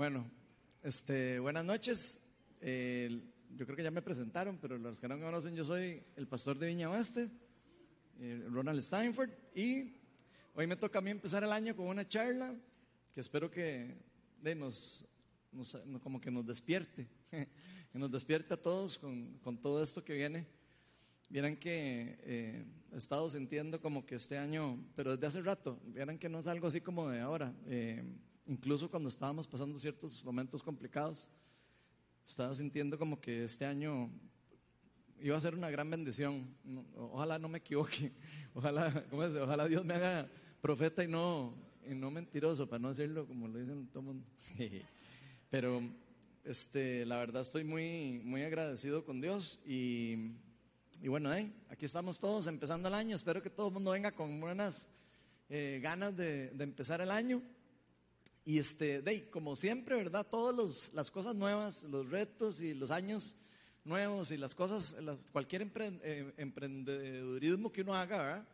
Bueno, este, buenas noches. Yo creo que ya me presentaron, pero los que no me conocen, yo soy el pastor de Viña Oeste, Ronald Steinford, y hoy me toca a mí empezar el año con una charla que espero que nos- como que nos despierte, que nos despierte a todos con, con todo esto que viene. Vieran que eh, he estado sintiendo como que este año, pero desde hace rato, vieran que no es algo así como de ahora. eh, incluso cuando estábamos pasando ciertos momentos complicados, estaba sintiendo como que este año iba a ser una gran bendición. Ojalá no me equivoque. Ojalá, ¿cómo es? Ojalá Dios me haga profeta y no, y no mentiroso, para no decirlo como lo dicen todo el mundo. Pero este, la verdad estoy muy, muy agradecido con Dios y, y bueno, aquí estamos todos empezando el año. Espero que todo el mundo venga con buenas eh, ganas de, de empezar el año. Y este, de, como siempre, ¿verdad? Todas las cosas nuevas, los retos y los años nuevos y las cosas, las- cualquier eh, emprendedurismo que uno haga, ¿verdad?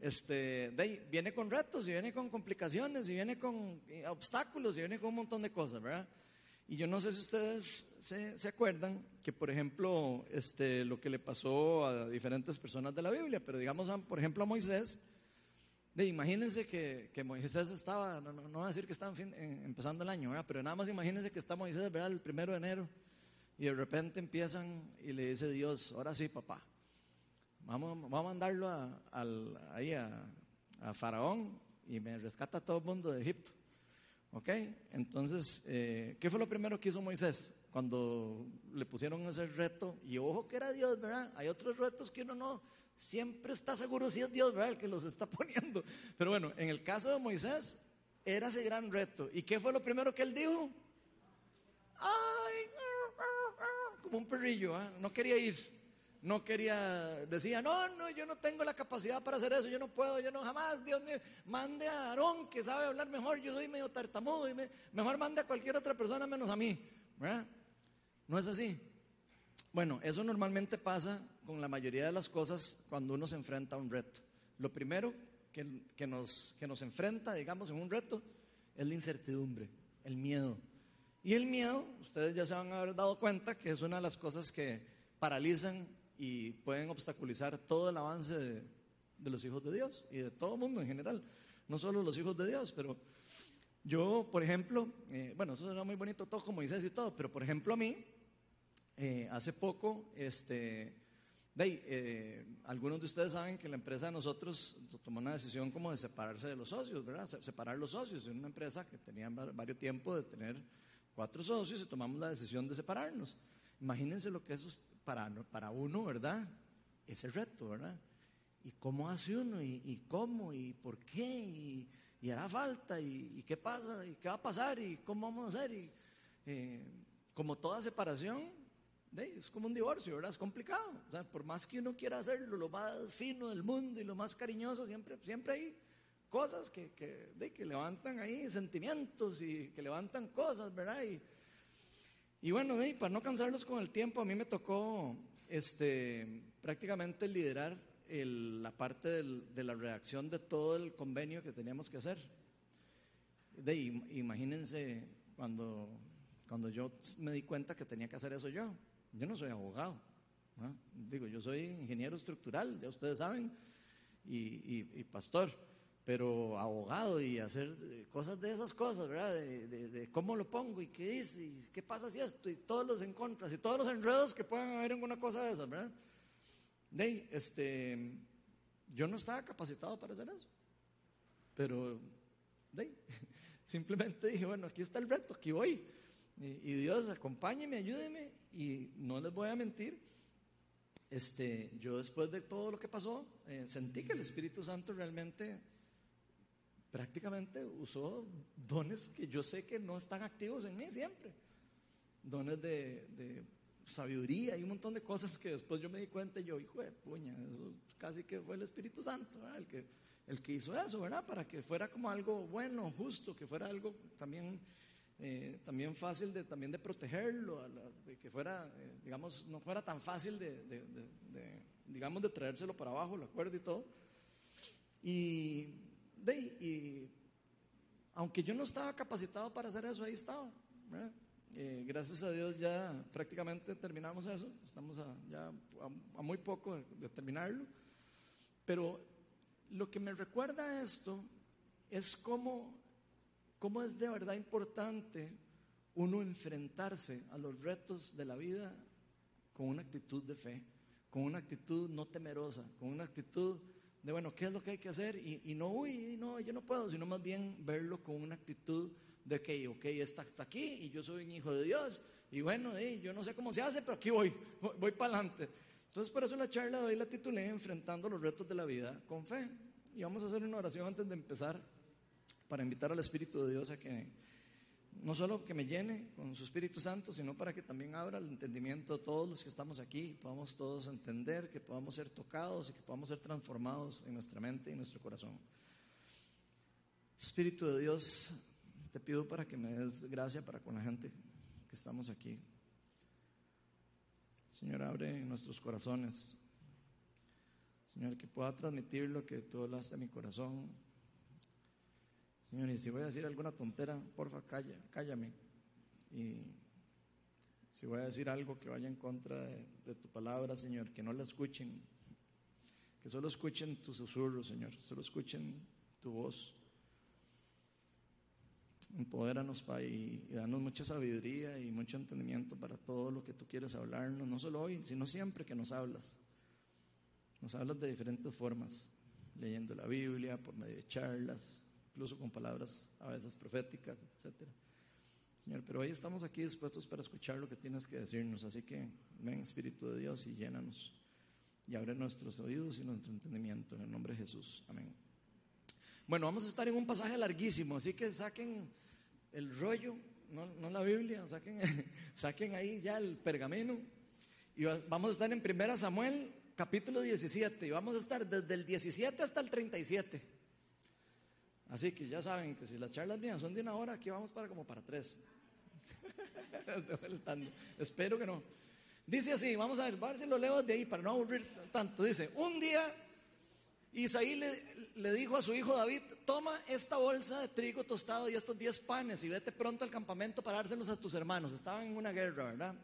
Este, de ahí, viene con retos y viene con complicaciones y viene con eh, obstáculos y viene con un montón de cosas, ¿verdad? Y yo no sé si ustedes se, se acuerdan que, por ejemplo, este, lo que le pasó a diferentes personas de la Biblia, pero digamos, por ejemplo, a Moisés, de, imagínense que, que Moisés estaba, no, no, no voy a decir que estaba fin- empezando el año, pero nada más imagínense que está Moisés ¿verdad? el primero de enero y de repente empiezan y le dice Dios, ahora sí papá, vamos, vamos a mandarlo a, ahí a, Faraón y me rescata todo el mundo de Egipto. ¿Ok? Entonces, eh, ¿qué fue lo primero que hizo Moisés cuando le pusieron ese reto? Y ojo que era Dios, ¿verdad? Hay otros retos que uno no siempre está seguro si es Dios, ¿verdad? El que los está poniendo. Pero bueno, en el caso de Moisés, era ese gran reto. ¿Y qué fue lo primero que él dijo? ¡Ay! Como un perrillo, ¿ah? no quería ir. No quería, decía, no, no, yo no tengo la capacidad para hacer eso, yo no puedo, yo no jamás, Dios mío, mande a Aarón que sabe hablar mejor, yo soy medio tartamudo, y me- mejor mande a cualquier otra persona menos a mí. No es así. Bueno, eso normalmente pasa con la mayoría de las cosas cuando uno se enfrenta a un reto. Lo primero que, que nos, que nos enfrenta, digamos, en un reto es la incertidumbre, el miedo. Y el miedo, ustedes ya se van a haber dado cuenta que es una de las cosas que paralizan y pueden obstaculizar todo el avance de, de los hijos de Dios y de todo el mundo en general. No solo los hijos de Dios, pero yo, por ejemplo, eh, bueno, eso suena muy bonito todo como dices y todo, pero por ejemplo a mí, eh, hace poco, este, de ahí, eh, algunos de ustedes saben que la empresa de nosotros tomó una decisión como de separarse de los socios, ¿verdad? Se- Separar los socios. Es una empresa que tenía va- varios tiempo de tener cuatro socios y tomamos la decisión de separarnos. Imagínense lo que eso es para, para uno, ¿verdad? Ese reto, ¿verdad? ¿Y cómo hace uno? ¿Y, y cómo? ¿Y por qué? ¿Y, y hará falta? ¿Y, y qué pasa? ¿Y qué va a pasar? ¿Y cómo vamos a hacer? Y, eh, como toda separación, es como un divorcio, ¿verdad? Es complicado. O sea, por más que uno quiera hacerlo lo más fino del mundo y lo más cariñoso, siempre, siempre hay cosas que, que, que levantan ahí sentimientos y que levantan cosas, ¿verdad? Y, y bueno, para no cansarlos con el tiempo, a mí me tocó este, prácticamente liderar el- la parte del- de la redacción de todo el convenio que teníamos que hacer. De, im- imagínense cuando, cuando yo me di cuenta que tenía que hacer eso yo. Yo no soy abogado. Digo, yo soy ingeniero estructural, ya ustedes saben, y- y pastor, pero abogado y hacer eh, cosas de esas cosas, ¿verdad? De, de- de cómo lo pongo y qué dice y qué pasa si esto y todos los en contras y todos los enredos que puedan haber en una cosa de esas, ¿verdad? De este, yo no estaba capacitado para hacer eso. Pero de simplemente dije, bueno, aquí está el reto, aquí voy. Y, y Dios, acompáñeme, ayúdeme. Y no les voy a mentir, este, yo después de todo lo que pasó, eh, sentí que el Espíritu Santo realmente prácticamente usó dones que yo sé que no están activos en mí siempre. Dones de, de sabiduría y un montón de cosas que después yo me di cuenta y yo, hijo de puña, eso casi que fue el Espíritu Santo. El que, el que hizo eso, ¿verdad? Para que fuera como algo bueno, justo, que fuera algo también, eh, también fácil de, también de protegerlo, la- de que fuera, eh, digamos, no fuera tan fácil de, de- de- digamos, de traérselo para abajo, el acuerdo y todo. Y, de, y aunque yo no estaba capacitado para hacer eso, ahí estaba. Eh, gracias a Dios ya prácticamente terminamos eso, estamos ya a, muy poco de, terminarlo, pero lo que me recuerda a esto es cómo, cómo es de verdad importante uno enfrentarse a los retos de la vida con una actitud de fe, con una actitud no temerosa, con una actitud de, bueno, ¿qué es lo que hay que hacer? Y, no, uy, no, yo no puedo, sino más bien verlo con una actitud de que, ok, está, está aquí y yo soy un hijo de Dios. Y bueno, yo no sé cómo se hace, pero aquí voy, voy, para adelante. Entonces, por eso la charla de hoy la titulé Enfrentando los retos de la vida con fe. Y vamos a hacer una oración antes de empezar para invitar al Espíritu de Dios a que no solo que me llene con su Espíritu Santo, sino para que también abra el entendimiento de todos los que estamos aquí podamos todos entender, que podamos ser tocados y que podamos ser transformados en nuestra mente y nuestro corazón. Espíritu de Dios, te pido para que me des gracia para con la gente que estamos aquí. Señor, abre nuestros corazones. Señor, que pueda transmitir lo que tú hablaste a mi corazón. Señor, y si voy a decir alguna tontera, porfa, calla, cállame. Y si voy a decir algo que vaya en contra de, de tu palabra, Señor, que no la escuchen. Que solo escuchen tu susurro, Señor. Solo escuchen tu voz. Empodéranos, Padre, y, danos mucha sabiduría y mucho entendimiento para todo lo que tú quieres hablarnos, no solo hoy, sino siempre que nos hablas. Nos hablas de diferentes formas, leyendo la Biblia, por medio de charlas, incluso con palabras a veces proféticas, etc. Señor, pero hoy estamos aquí dispuestos para escuchar lo que tienes que decirnos, así que ven Espíritu de Dios y llénanos y abre nuestros oídos y nuestro entendimiento en el nombre de Jesús. Amén. Bueno, vamos a estar en un pasaje larguísimo, así que saquen el rollo, no, la Biblia, saquen, saquen ahí ya el pergamino. Y vamos a estar en 1 Samuel, capítulo 17, y vamos a estar desde el 17 hasta el 37. Así que ya saben que si las charlas mías son de una hora, aquí vamos para como para tres. Espero que no. Dice así, vamos a ver, a ver si lo leo de ahí para no aburrir tanto. Dice, un día Isaí le, dijo a su hijo David, toma esta bolsa de trigo tostado y estos 10 panes y vete pronto al campamento para dárselos a tus hermanos. Estaban en una guerra, ¿verdad?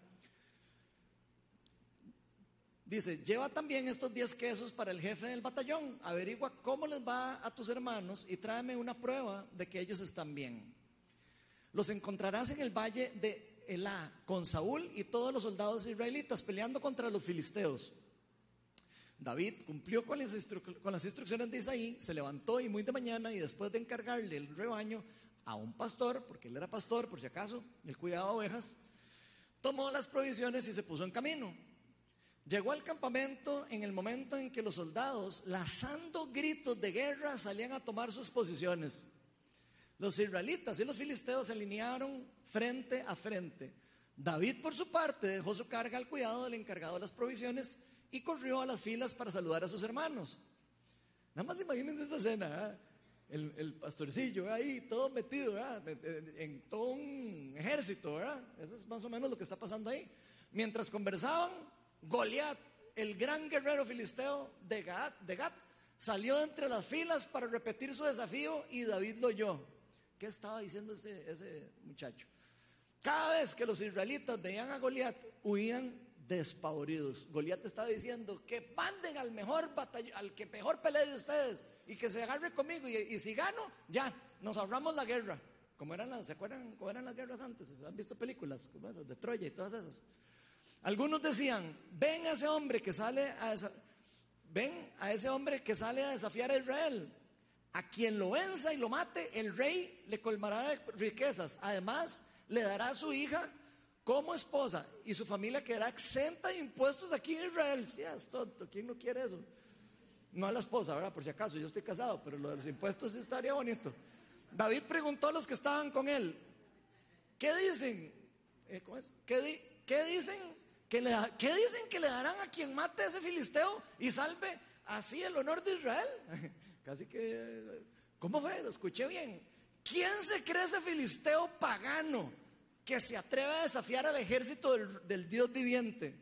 Dice, lleva también estos 10 quesos para el jefe del batallón, averigua cómo les va a tus hermanos y tráeme una prueba de que ellos están bien. Los encontrarás en el valle de Elá con Saúl y todos los soldados israelitas peleando contra los filisteos. David cumplió con las, instrucciones de Isaí, se levantó y muy de mañana y después de encargarle el rebaño a un pastor, porque él era pastor por si acaso, él cuidaba ovejas, tomó las provisiones y se puso en camino. Llegó al campamento en el momento en que los soldados, lanzando gritos de guerra, salían a tomar sus posiciones. Los israelitas y los filisteos se alinearon frente a frente. David, por su parte, dejó su carga al cuidado del encargado de las provisiones y corrió a las filas para saludar a sus hermanos. Nada más imagínense esa escena, ¿eh? el, pastorcillo ahí, todo metido en todo un ejército, ¿verdad? Eso es más o menos lo que está pasando ahí. Mientras conversaban, Goliat, el gran guerrero filisteo de Gat, de Gat, salió entre las filas para repetir su desafío y David lo oyó. ¿Qué estaba diciendo ese, ese muchacho? Cada vez que los israelitas veían a Goliat, huían despavoridos. Goliat estaba diciendo que manden al mejor batallón, al que mejor pelee de ustedes y que se agarre conmigo y, si gano, ya, nos ahorramos la guerra. Como eran las, ¿se acuerdan cómo eran las guerras antes? ¿Han visto películas como esas de Troya y todas esas? Algunos decían, ven a ese hombre que sale a ven a ese hombre que sale a desafiar a Israel. A quien lo venza y lo mate, el rey le colmará de riquezas. Además, le dará a su hija como esposa y su familia quedará exenta de impuestos aquí en Israel. Si es tonto, ¿quién no quiere eso? No a la esposa, ¿verdad? Por si acaso, yo estoy casado, pero lo de los impuestos sí estaría bonito. David preguntó a los que estaban con él, ¿qué dicen? Eh, ¿Cómo es? ¿Qué, ¿Qué, dicen? Que le, ¿Qué dicen que le darán a quien mate a ese filisteo y salve así el honor de Israel? Casi que, ¿cómo fue? Lo escuché bien. ¿Quién se cree ese filisteo pagano? que se atreve a desafiar al ejército del, Dios viviente.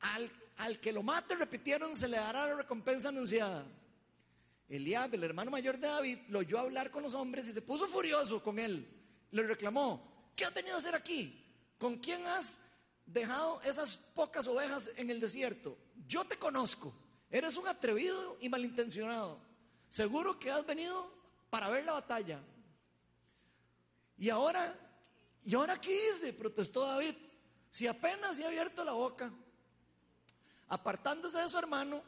Al, que lo mate, repitieron, se le dará la recompensa anunciada. Eliab, el hermano mayor de David, lo oyó hablar con los hombres y se puso furioso con él. Le reclamó, ¿qué has venido a hacer aquí? ¿Con quién has dejado esas pocas ovejas en el desierto? Yo te conozco, eres un atrevido y malintencionado. Seguro que has venido para ver la batalla. Y ahora, ¿y ahora qué hice? Protestó David. Si apenas ha abierto la boca. Apartándose de su hermano,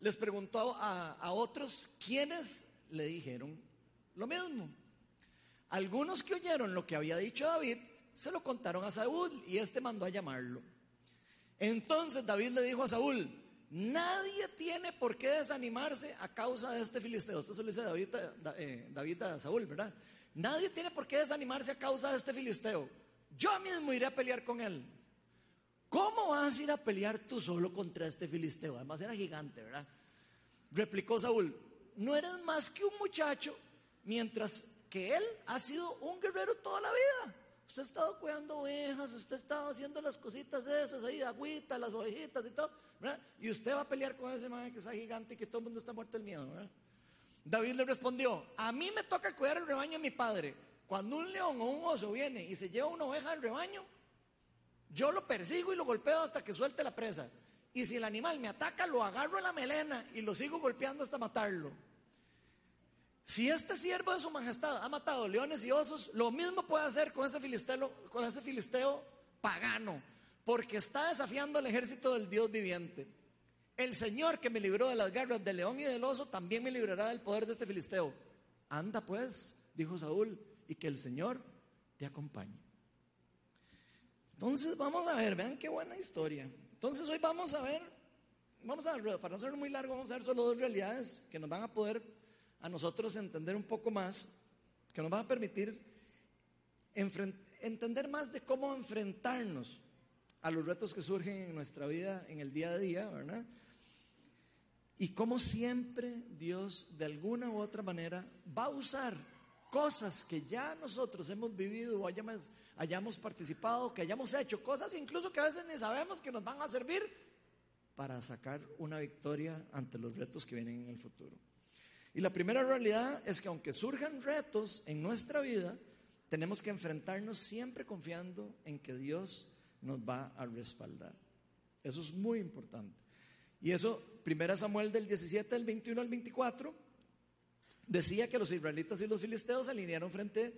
les preguntó a, a otros quiénes le dijeron lo mismo. Algunos que oyeron lo que había dicho David se lo contaron a Saúl y este mandó a llamarlo. Entonces David le dijo a Saúl, nadie tiene por qué desanimarse a causa de este filisteo. Esto se lo dice David, eh, David a Saúl, ¿verdad? Nadie tiene por qué desanimarse a causa de este filisteo. Yo mismo iré a pelear con él. ¿Cómo vas a ir a pelear tú solo contra este filisteo? Además era gigante, ¿verdad? Replicó Saúl, no eres más que un muchacho, mientras que él ha sido un guerrero toda la vida. Usted ha estado cuidando ovejas, usted ha estado haciendo las cositas esas ahí, agüita, las ovejitas y todo, ¿verdad? Y usted va a pelear con ese man que está gigante y que todo el mundo está muerto del miedo, ¿verdad? David le respondió, a mí me toca cuidar el rebaño de mi padre. Cuando un león o un oso viene y se lleva una oveja del rebaño, yo lo persigo y lo golpeo hasta que suelte la presa. Y si el animal me ataca, lo agarro en la melena y lo sigo golpeando hasta matarlo. Si este siervo de su majestad ha matado leones y osos, lo mismo puede hacer con ese filisteo, pagano, porque está desafiando al ejército del Dios viviente. El Señor que me libró de las garras del león y del oso, también me librará del poder de este filisteo. Anda pues, dijo Saúl, y que el Señor te acompañe. Entonces vamos a ver, vean qué buena historia. Entonces hoy vamos a ver, vamos a ver, para no ser muy largo, vamos a ver solo dos realidades que nos van a poder a nosotros entender un poco más, que nos va a permitir entender más de cómo enfrentarnos a los retos que surgen en nuestra vida en el día a día, ¿verdad? Y cómo siempre Dios de alguna u otra manera va a usar cosas que ya nosotros hemos vivido o hayamos, hayamos participado, que hayamos hecho, cosas incluso que a veces ni sabemos que nos van a servir para sacar una victoria ante los retos que vienen en el futuro. Y la primera realidad es que aunque surjan retos en nuestra vida, tenemos que enfrentarnos siempre confiando en que Dios nos va a respaldar. Eso es muy importante. Y eso, 1 Samuel del 17, del 21 al 24, decía que los israelitas y los filisteos se alinearon frente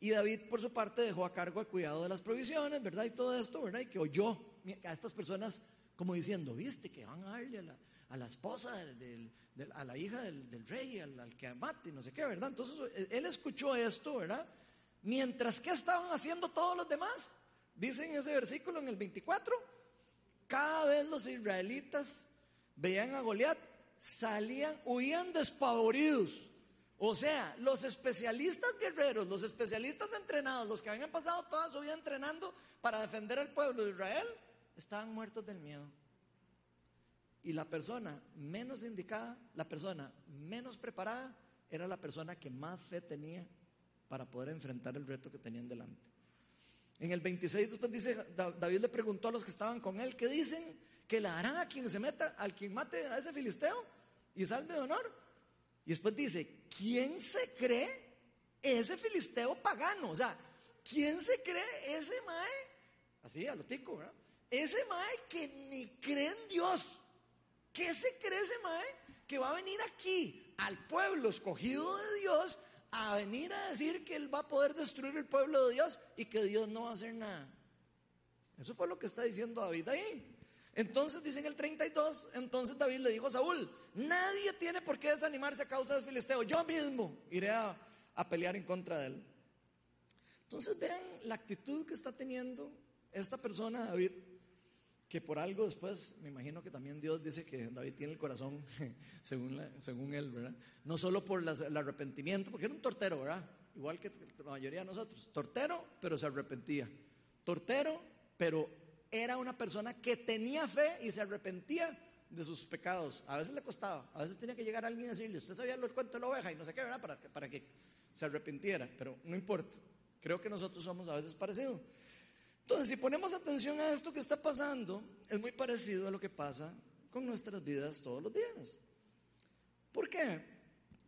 y David por su parte dejó a cargo el cuidado de las provisiones, ¿verdad? Y todo esto, ¿verdad? Y que oyó a estas personas como diciendo, viste que van a darle a la, a la esposa, del, a la hija del, rey, al, que mate, no sé qué, ¿verdad? Entonces eh, él escuchó esto, ¿verdad? Mientras que estaban haciendo todos los demás. Dice en ese versículo, en el 24, cada vez los israelitas veían a Goliat, salían, huían despavoridos. O sea, los especialistas guerreros, los especialistas entrenados, los que habían pasado toda su vida entrenando para defender al pueblo de Israel, estaban muertos del miedo. Y la persona menos indicada, la persona menos preparada, era la persona que más fe tenía para poder enfrentar el reto que tenían delante. En el 26 después dice, David le preguntó a los que estaban con él, ¿qué dicen? Que le harán a quien se meta, al quien mate a ese filisteo y salve de honor. Y después dice, ¿quién se cree ese filisteo pagano? O sea, ¿quién se cree ese mae? Así, a lo tico, ¿verdad? Ese mae que ni cree en Dios. ¿Qué se cree ese mae que va a venir aquí al pueblo escogido de Dios a venir a decir que él va a poder destruir el pueblo de Dios y que Dios no va a hacer nada? Eso fue lo que está diciendo David ahí. Entonces dice en el 32, entonces David le dijo a Saúl, nadie tiene por qué desanimarse a causa del filisteo, yo mismo iré a, a pelear en contra de él. Entonces vean la actitud que está teniendo esta persona, David, que por algo después, me imagino que también Dios dice que David tiene el corazón según, según él, ¿verdad? No solo por el arrepentimiento, porque era un tortero, ¿verdad? Igual que la mayoría de nosotros. Tortero, pero se arrepentía. Tortero, pero era una persona que tenía fe y se arrepentía de sus pecados. A veces le costaba, a veces tenía que llegar alguien y decirle, usted sabía el cuento de la oveja y no sé qué, ¿verdad? Para, para que se arrepintiera, pero no importa. Creo que nosotros somos a veces parecidos. Entonces, si ponemos atención a esto que está pasando, es muy parecido a lo que pasa con nuestras vidas todos los días. ¿Por qué?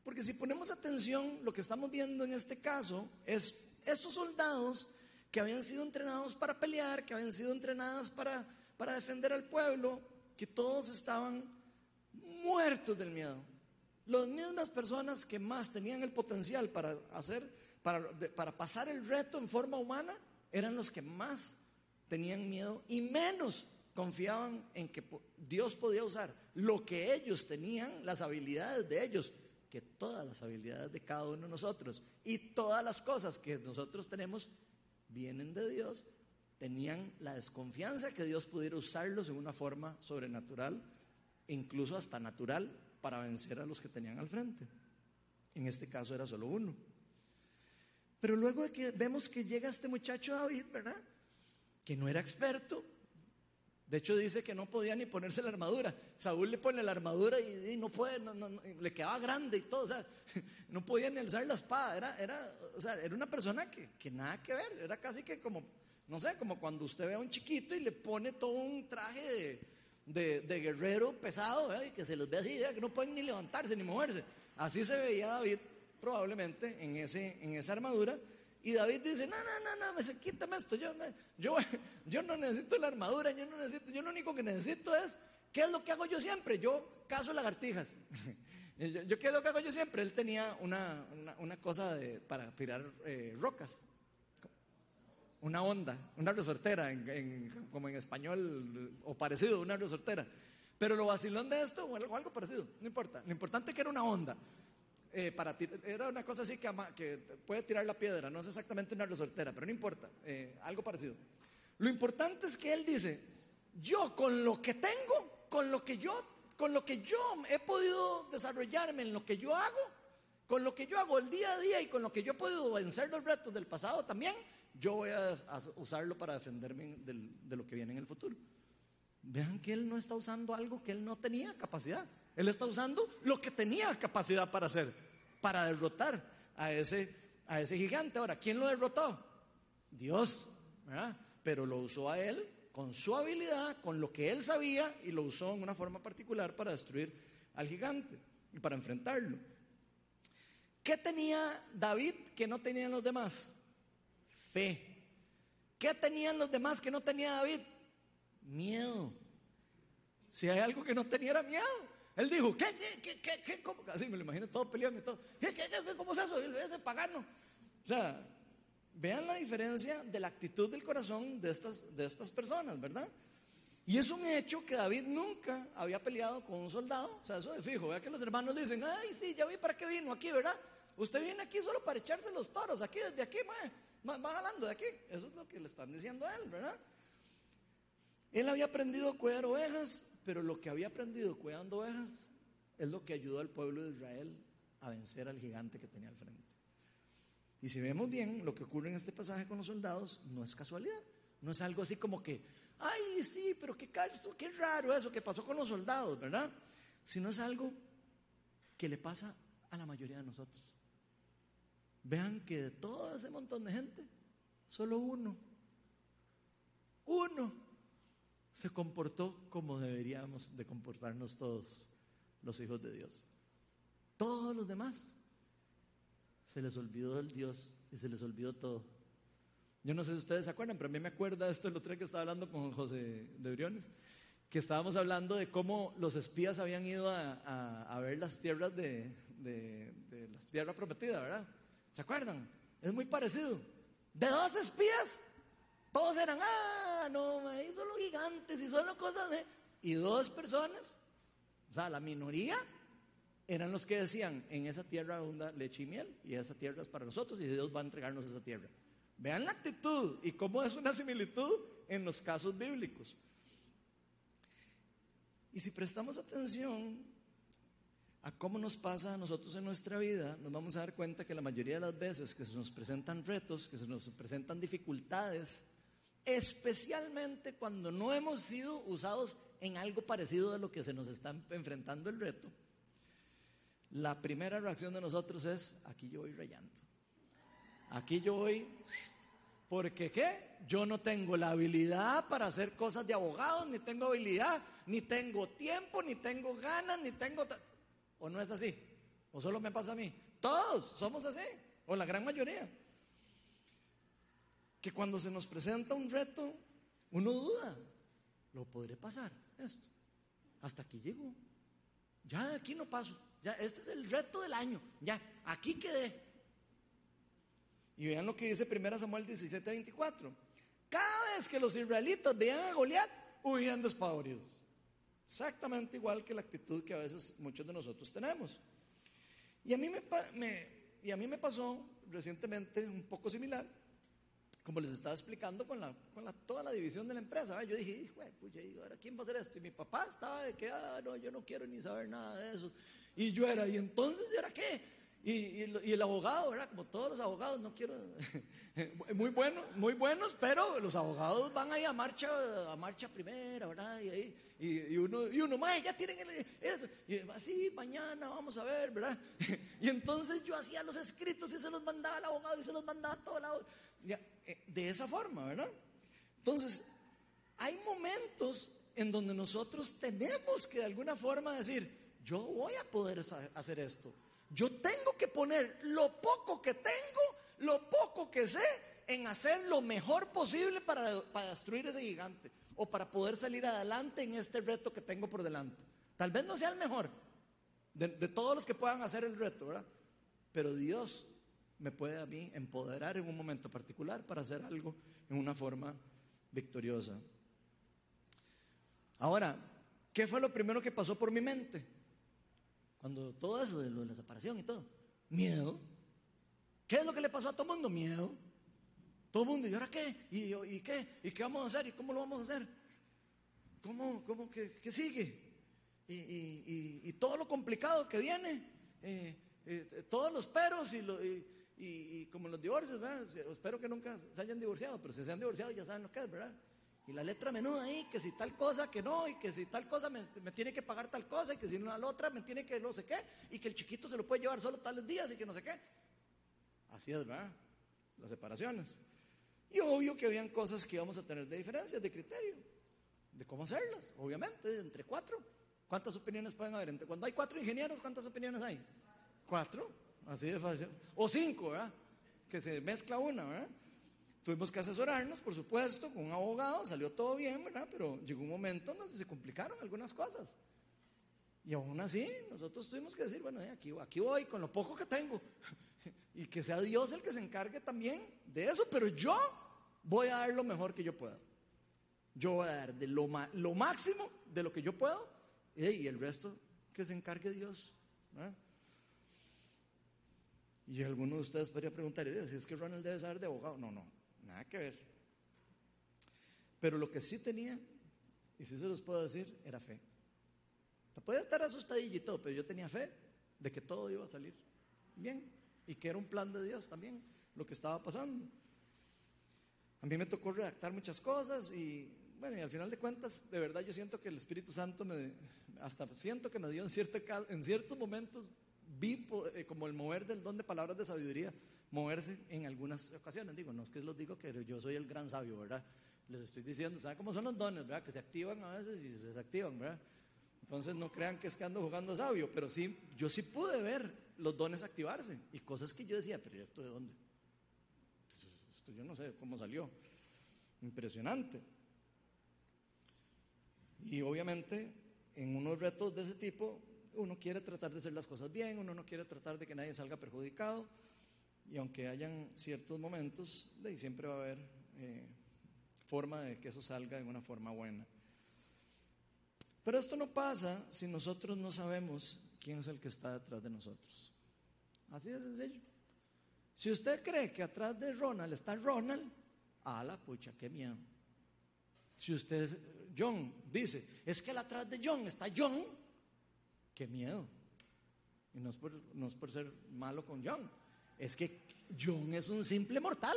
Porque si ponemos atención, lo que estamos viendo en este caso es estos soldados que habían sido entrenados para pelear, que habían sido entrenadas para, para defender al pueblo, que todos estaban muertos del miedo. Las mismas personas que más tenían el potencial para hacer, para, para pasar el reto en forma humana, eran los que más tenían miedo y menos confiaban en que Dios podía usar lo que ellos tenían, las habilidades de ellos, que todas las habilidades de cada uno de nosotros y todas las cosas que nosotros tenemos vienen de Dios, tenían la desconfianza que Dios pudiera usarlos en una forma sobrenatural, incluso hasta natural, para vencer a los que tenían al frente. En este caso era solo uno. Pero luego que vemos que llega este muchacho David, ¿verdad? Que no era experto, de hecho dice que no podía ni ponerse la armadura. Saúl le pone la armadura y, no puede, le quedaba grande y todo. O sea, no podía ni alzar la espada. Era, una persona que, que, nada que ver. Era casi que como, no sé, como cuando usted ve a un chiquito y le pone todo un traje de, guerrero pesado, y que se los ve así, que no pueden ni levantarse ni moverse. Así se veía David probablemente en, ese, en esa armadura. Y David dice, no, no, no, no, quítame esto, yo, yo, yo no necesito la armadura, yo no necesito, yo lo único que necesito es, ¿qué es lo que hago yo siempre? Yo cazo lagartijas. yo, ¿Qué es lo que hago yo siempre? Él tenía una, una, cosa de, para tirar eh, rocas, una onda, una resortera, como en español o parecido, una resortera. Pero lo vacilón de esto, o algo, algo parecido, no importa. Lo importante es que era una onda. Eh, para era una cosa así que, puede tirar la piedra, no es exactamente una resortera, pero no importa, eh, algo parecido. Lo importante es que él dice, yo con lo que tengo, con lo que yo, con lo que yo he podido desarrollarme en lo que yo hago, con lo que yo hago el día a día y con lo que yo he podido vencer los retos del pasado también, yo voy a, usarlo para defenderme de lo que viene en el futuro. Vean que él no está usando algo que él no tenía capacidad. Él está usando lo que tenía capacidad para hacer, para derrotar a ese, a ese gigante. Ahora, ¿quién lo derrotó? Dios. Pero lo usó a él con su habilidad, con lo que él sabía y lo usó en una forma particular para destruir al gigante y para enfrentarlo. ¿Qué tenía David que no tenían los demás? Fe. ¿Qué tenían los demás que no tenía David? Miedo. Si hay algo que no tenía miedo. Él dijo, ¿qué, qué, qué, qué, cómo? Así me lo imagino todo peleando y todo. ¿Qué, qué, qué, cómo es eso? O sea, vean la diferencia de la actitud del corazón de estas, de estas personas, ¿verdad? Y es un hecho que David nunca había peleado con un soldado. O sea, eso de fijo. Vea que los hermanos dicen, ay, sí, ya vi para qué vino aquí, ¿verdad? Usted viene aquí solo para echarse los toros. Aquí, desde aquí, va jalando de aquí. Eso es lo que le están diciendo a él, ¿verdad? Él había aprendido a cuidar ovejas pero lo que había aprendido cuidando ovejas es lo que ayudó al pueblo de Israel a vencer al gigante que tenía al frente. Y si vemos bien lo que ocurre en este pasaje con los soldados, no es casualidad. No es algo así como que, ay, sí, pero qué caso, qué raro eso que pasó con los soldados, ¿verdad? Sino es algo que le pasa a la mayoría de nosotros. Vean que de todo ese montón de gente, solo uno, uno se comportó como deberíamos de comportarnos todos los hijos de Dios. Todos los demás se les olvidó el Dios y se les olvidó todo. Yo no sé si ustedes se acuerdan, pero a mí me acuerda esto el otro día que estaba hablando con José de Briones, que estábamos hablando de cómo los espías habían ido a, ver las tierras de, de, de la tierra prometida, ¿verdad? ¿Se acuerdan? Es muy parecido. De dos espías todos eran, ah, no, ahí son los gigantes y son las cosas de... Y dos personas, o sea, la minoría, eran los que decían, en esa tierra abunda leche y miel, y esa tierra es para nosotros, y Dios va a entregarnos esa tierra. Vean la actitud y cómo es una similitud en los casos bíblicos. Y si prestamos atención a cómo nos pasa a nosotros en nuestra vida, nos vamos a dar cuenta que la mayoría de las veces que se nos presentan retos, que se nos presentan dificultades, especialmente cuando no hemos sido usados en algo parecido a lo que se nos está enfrentando el reto, la primera reacción de nosotros es, aquí yo voy rayando. Aquí yo voy, porque qué? Yo no tengo la habilidad para hacer cosas de abogado, ni tengo habilidad, ni tengo tiempo, ni tengo ganas, ni tengo... ¿O no es así? ¿O solo me pasa a mí? Todos somos así, o la gran mayoría. Que cuando se nos presenta un reto, uno duda, ¿lo podré pasar? Esto. Hasta aquí llego. Ya de aquí no paso. Ya, este es el reto del año. Ya, aquí quedé. Y vean lo que dice 1 Samuel 17, 24. Cada vez que los israelitas veían a Goliat, huían despavoridos. Exactamente igual que la actitud que a veces muchos de nosotros tenemos. Y a mí me, y a mí me pasó recientemente un poco similar, como les estaba explicando con, la, con la, toda la división de la empresa. Yo dije, pues, ¿ahora quién va a hacer esto? Y mi papá estaba de que, ah, no, yo no quiero ni saber nada de eso. Y yo era, ¿y entonces era qué? Y, el abogado, ¿verdad? Como todos los abogados, no quiero, muy buenos, muy buenos, pero los abogados van ahí a marcha, a marcha primera, ¿verdad? Y, ahí, y, uno, y uno, más, ya tienen eso. Y así, mañana vamos a ver, ¿verdad? Y entonces yo hacía los escritos y se los mandaba al abogado y se los mandaba a todo lado. Eh, de esa forma, ¿verdad? Entonces, hay momentos en donde nosotros tenemos que de alguna forma decir, yo voy a poder hacer esto yo tengo que poner lo poco que tengo, lo poco que sé, en hacer lo mejor posible para, destruir ese gigante o para poder salir adelante en este reto que tengo por delante. Tal vez no sea el mejor de, de todos los que puedan hacer el reto, ¿verdad? Pero Dios me puede a mí empoderar en un momento particular para hacer algo en una forma victoriosa. Ahora, ¿qué fue lo primero que pasó por mi mente? Cuando todo eso de, la separación y todo. Miedo. ¿Qué es lo que le pasó a todo el mundo? Miedo. Todo el mundo, ¿y ahora qué? ¿Y, ¿Y, qué? ¿Y qué vamos a hacer? ¿Y cómo lo vamos a hacer? ¿Cómo, cómo que, sigue? Y, y, todo lo complicado que viene, eh, eh, todos los peros y, lo, y, como los divorcios, ¿verdad? Espero que nunca se hayan divorciado, pero si se han divorciado ya saben lo que es, ¿verdad? Y la letra menuda ahí, que si tal cosa, que no, y que si tal cosa me, tiene que pagar tal cosa, y que si no la otra me tiene que no sé qué, y que el chiquito se lo puede llevar solo tales días y que no sé qué. Así es, ¿verdad? Las separaciones. Y obvio que habían cosas que íbamos a tener de diferencias, de criterio, de cómo hacerlas, obviamente, entre cuatro. ¿Cuántas opiniones pueden haber? Cuando hay cuatro ingenieros, ¿cuántas opiniones hay? Cuatro, así de fácil. O cinco, ¿verdad? Que se mezcla una, ¿verdad? Tuvimos que asesorarnos, por supuesto, con un abogado, salió todo bien, ¿verdad? Pero llegó un momento donde se complicaron algunas cosas. Y aún así, nosotros tuvimos que decir, bueno, eh, aquí, aquí voy con lo poco que tengo. y que sea Dios el que se encargue también de eso, pero yo voy a dar lo mejor que yo pueda. Yo voy a dar de lo, lo máximo de lo que yo puedo y el resto que se encargue Dios. Y alguno de ustedes podría preguntar, es que Ronald debe saber de abogado. No, no, Nada que ver. Pero lo que sí tenía, y sí se los puedo decir, era fe. Podía estar asustadillo y todo, pero yo tenía fe de que todo iba a salir bien y que era un plan de Dios también lo que estaba pasando. A mí me tocó redactar muchas cosas y bueno, y al final de cuentas, de verdad yo siento que el Espíritu Santo me, hasta siento que me dio en, cierto, en ciertos momentos, vi eh, como el mover del don de palabras de sabiduría moverse en algunas ocasiones. Digo, no es que los digo que yo soy el gran sabio, ¿verdad? Les estoy diciendo, ¿saben cómo son los dones, verdad? Que se activan a veces y se desactivan, ¿verdad? Entonces no crean que es que ando jugando sabio, pero sí, yo sí pude ver los dones activarse y cosas que yo decía, pero ¿esto de dónde? Esto yo no sé cómo salió. Impresionante. Y obviamente en unos retos de ese tipo uno quiere tratar de hacer las cosas bien, uno no quiere tratar de que nadie salga perjudicado. Y aunque hayan ciertos momentos, de siempre va a haber eh, forma de que eso salga de una forma buena. Pero esto no pasa si nosotros no sabemos quién es el que está detrás de nosotros. Así de sencillo. Si usted cree que atrás de Ronald está Ronald, a la pucha, qué miedo. Si usted, John, dice, es que atrás de John está John, qué miedo. Y no es por, no es por ser malo con John, es que John es un simple mortal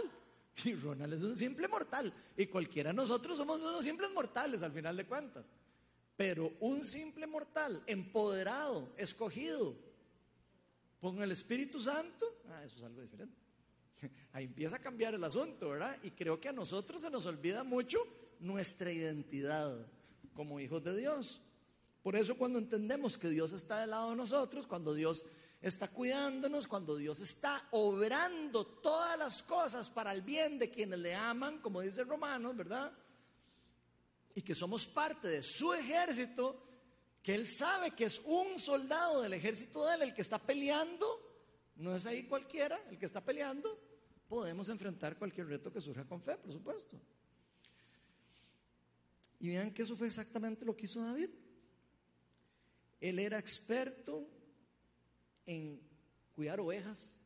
y Ronald es un simple mortal y cualquiera de nosotros somos unos simples mortales al final de cuentas. Pero un simple mortal, empoderado, escogido, con el Espíritu Santo, ah, eso es algo diferente. Ahí empieza a cambiar el asunto, ¿verdad? Y creo que a nosotros se nos olvida mucho nuestra identidad como hijos de Dios. Por eso cuando entendemos que Dios está del lado de nosotros, cuando Dios está cuidándonos, cuando Dios está obrando todas las cosas para el bien de quienes le aman, como dice Romanos, ¿verdad? Y que somos parte de su ejército, que Él sabe que es un soldado del ejército de Él el que está peleando, no es ahí cualquiera el que está peleando, podemos enfrentar cualquier reto que surja con fe, por supuesto. Y vean que eso fue exactamente lo que hizo David. Él era experto en cuidar ovejas,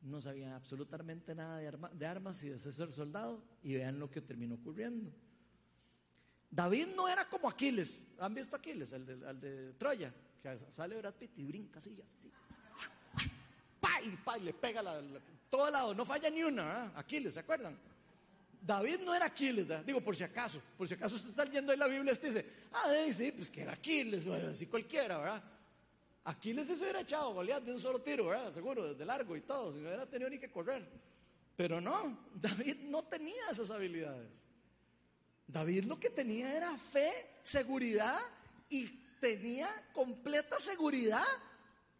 no sabía absolutamente nada de, armas y de ser soldado, y vean lo que terminó ocurriendo. David no era como Aquiles, ¿han visto Aquiles, el de, Troya? Que sale Brad Pitt y brinca así, así. ¡Pa! Y, pa, y le pega la, todo lado, no falla ni una, ¿eh? Aquiles, ¿se acuerdan? David no era Aquiles, digo por si acaso, por si acaso usted está leyendo ahí la Biblia, usted dice, ah, sí, pues que era Aquiles, así cualquiera, ¿verdad? Aquiles se hubiera echado Goliat de un solo tiro, ¿verdad? Seguro, desde largo y todo, si no hubiera tenido ni que correr. Pero no, David no tenía esas habilidades. David lo que tenía era fe, seguridad y tenía completa seguridad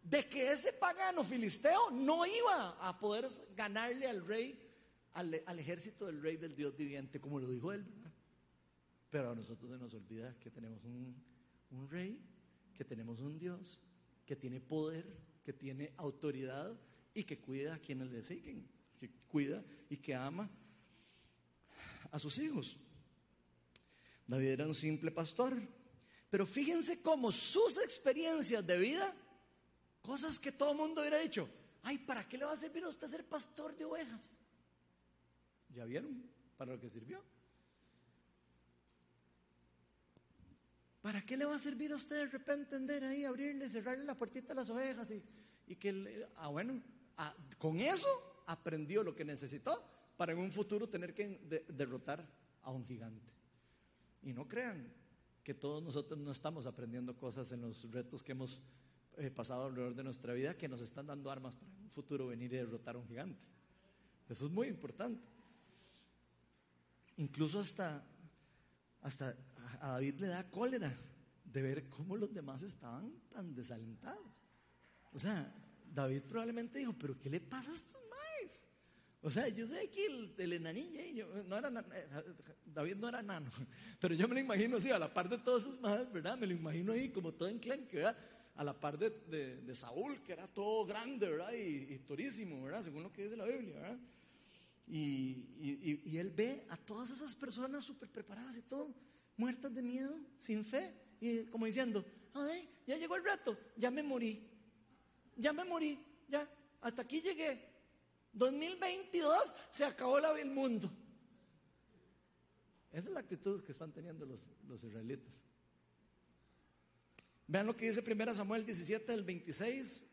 de que ese pagano filisteo no iba a poder ganarle al rey al, ejército del rey del Dios viviente, como lo dijo él. Pero a nosotros se nos olvida que tenemos un, un rey, que tenemos un Dios, que tiene poder, que tiene autoridad y que cuida a quienes le siguen, que cuida y que ama a sus hijos. David era un simple pastor, pero fíjense cómo sus experiencias de vida, cosas que todo mundo hubiera dicho, ay, ¿para qué le va a servir a usted ser pastor de ovejas? ¿Ya vieron para lo que sirvió? ¿Para qué le va a servir a usted de repente entender ahí, abrirle, cerrarle la puertita a las ovejas y, y que, ah, bueno, ah, con eso aprendió lo que necesitó para en un futuro tener que derrotar a un gigante. Y no crean que todos nosotros no estamos aprendiendo cosas en los retos que hemos eh, pasado alrededor de nuestra vida que nos están dando armas para en un futuro venir y derrotar a un gigante. Eso es muy importante. Incluso hasta, hasta a David le da cólera de ver cómo los demás estaban tan desalentados. O sea, David probablemente dijo, pero ¿qué le pasa a estos maes? O sea, yo sé aquí el, el enanillo, no era, eh, David no era nano, pero yo me lo imagino así, a la par de todos esos maes, ¿verdad? Me lo imagino ahí como todo enclenque, ¿verdad? A la par de, de, Saúl, que era todo grande, ¿verdad? Y, y torísimo, ¿verdad? Según lo que dice la Biblia, ¿verdad? Y, él ve a todas esas personas súper preparadas y todo, muertas de miedo, sin fe, y como diciendo, ay, ya llegó el rato, ya me morí, ya me morí, ya, hasta aquí llegué. 2022 se acabó el mundo. Esa es la actitud que están teniendo los, los israelitas. Vean lo que dice 1 Samuel 17, del 26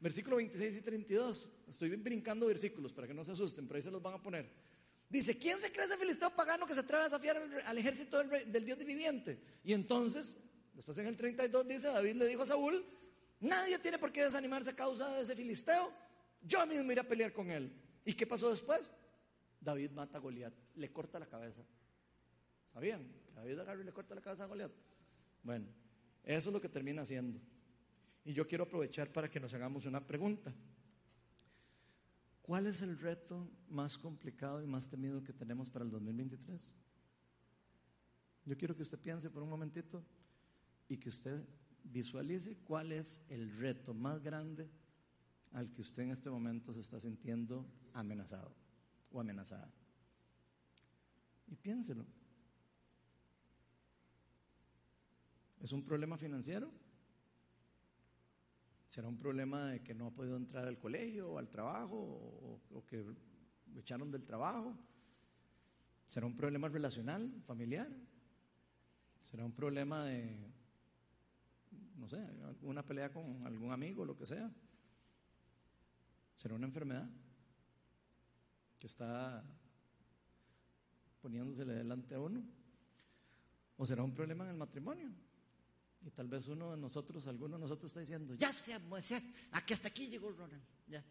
Versículo 26 y 32. Estoy brincando versículos para que no se asusten, pero ahí se los van a poner. Dice, ¿quién se cree ese filisteo pagano que se atreve a desafiar al, ejército del, del, Dios viviente? Y entonces, después en el 32 dice, David le dijo a Saúl, nadie tiene por qué desanimarse a causa de ese filisteo, yo mismo iré a pelear con él. ¿Y qué pasó después? David mata a Goliat, le corta la cabeza. ¿Sabían? Que David agarra y le corta la cabeza a Goliat. Bueno, eso es lo que termina haciendo. Y yo quiero aprovechar para que nos hagamos una pregunta. ¿Cuál es el reto más complicado y más temido que tenemos para el 2023? Yo quiero que usted piense por un momentito y que usted visualice cuál es el reto más grande al que usted en este momento se está sintiendo amenazado o amenazada. Y piénselo. ¿Es un problema financiero? ¿Será un problema de que no ha podido entrar al colegio o al trabajo o, que lo echaron del trabajo? ¿Será un problema relacional, familiar? ¿Será un problema de, no sé, una pelea con algún amigo, lo que sea? ¿Será una enfermedad que está poniéndosele delante a uno? ¿O será un problema en el matrimonio? Y tal vez uno de nosotros, alguno de nosotros está diciendo, ya sea, sea aquí hasta aquí llegó Ronald, ya,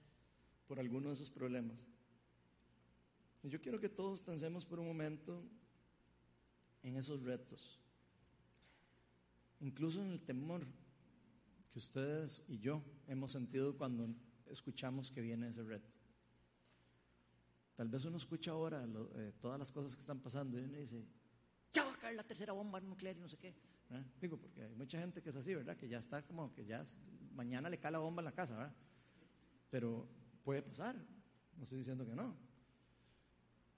por alguno de esos problemas. Y yo quiero que todos pensemos por un momento en esos retos, incluso en el temor que ustedes y yo hemos sentido cuando escuchamos que viene ese reto. Tal vez uno escucha ahora eh, todas las cosas que están pasando y uno dice, ya va a caer la tercera bomba nuclear y no sé qué. Digo, porque hay mucha gente que es así, ¿verdad? Que ya está como que ya mañana le cae la bomba en la casa, ¿verdad? Pero puede pasar, no estoy diciendo que no.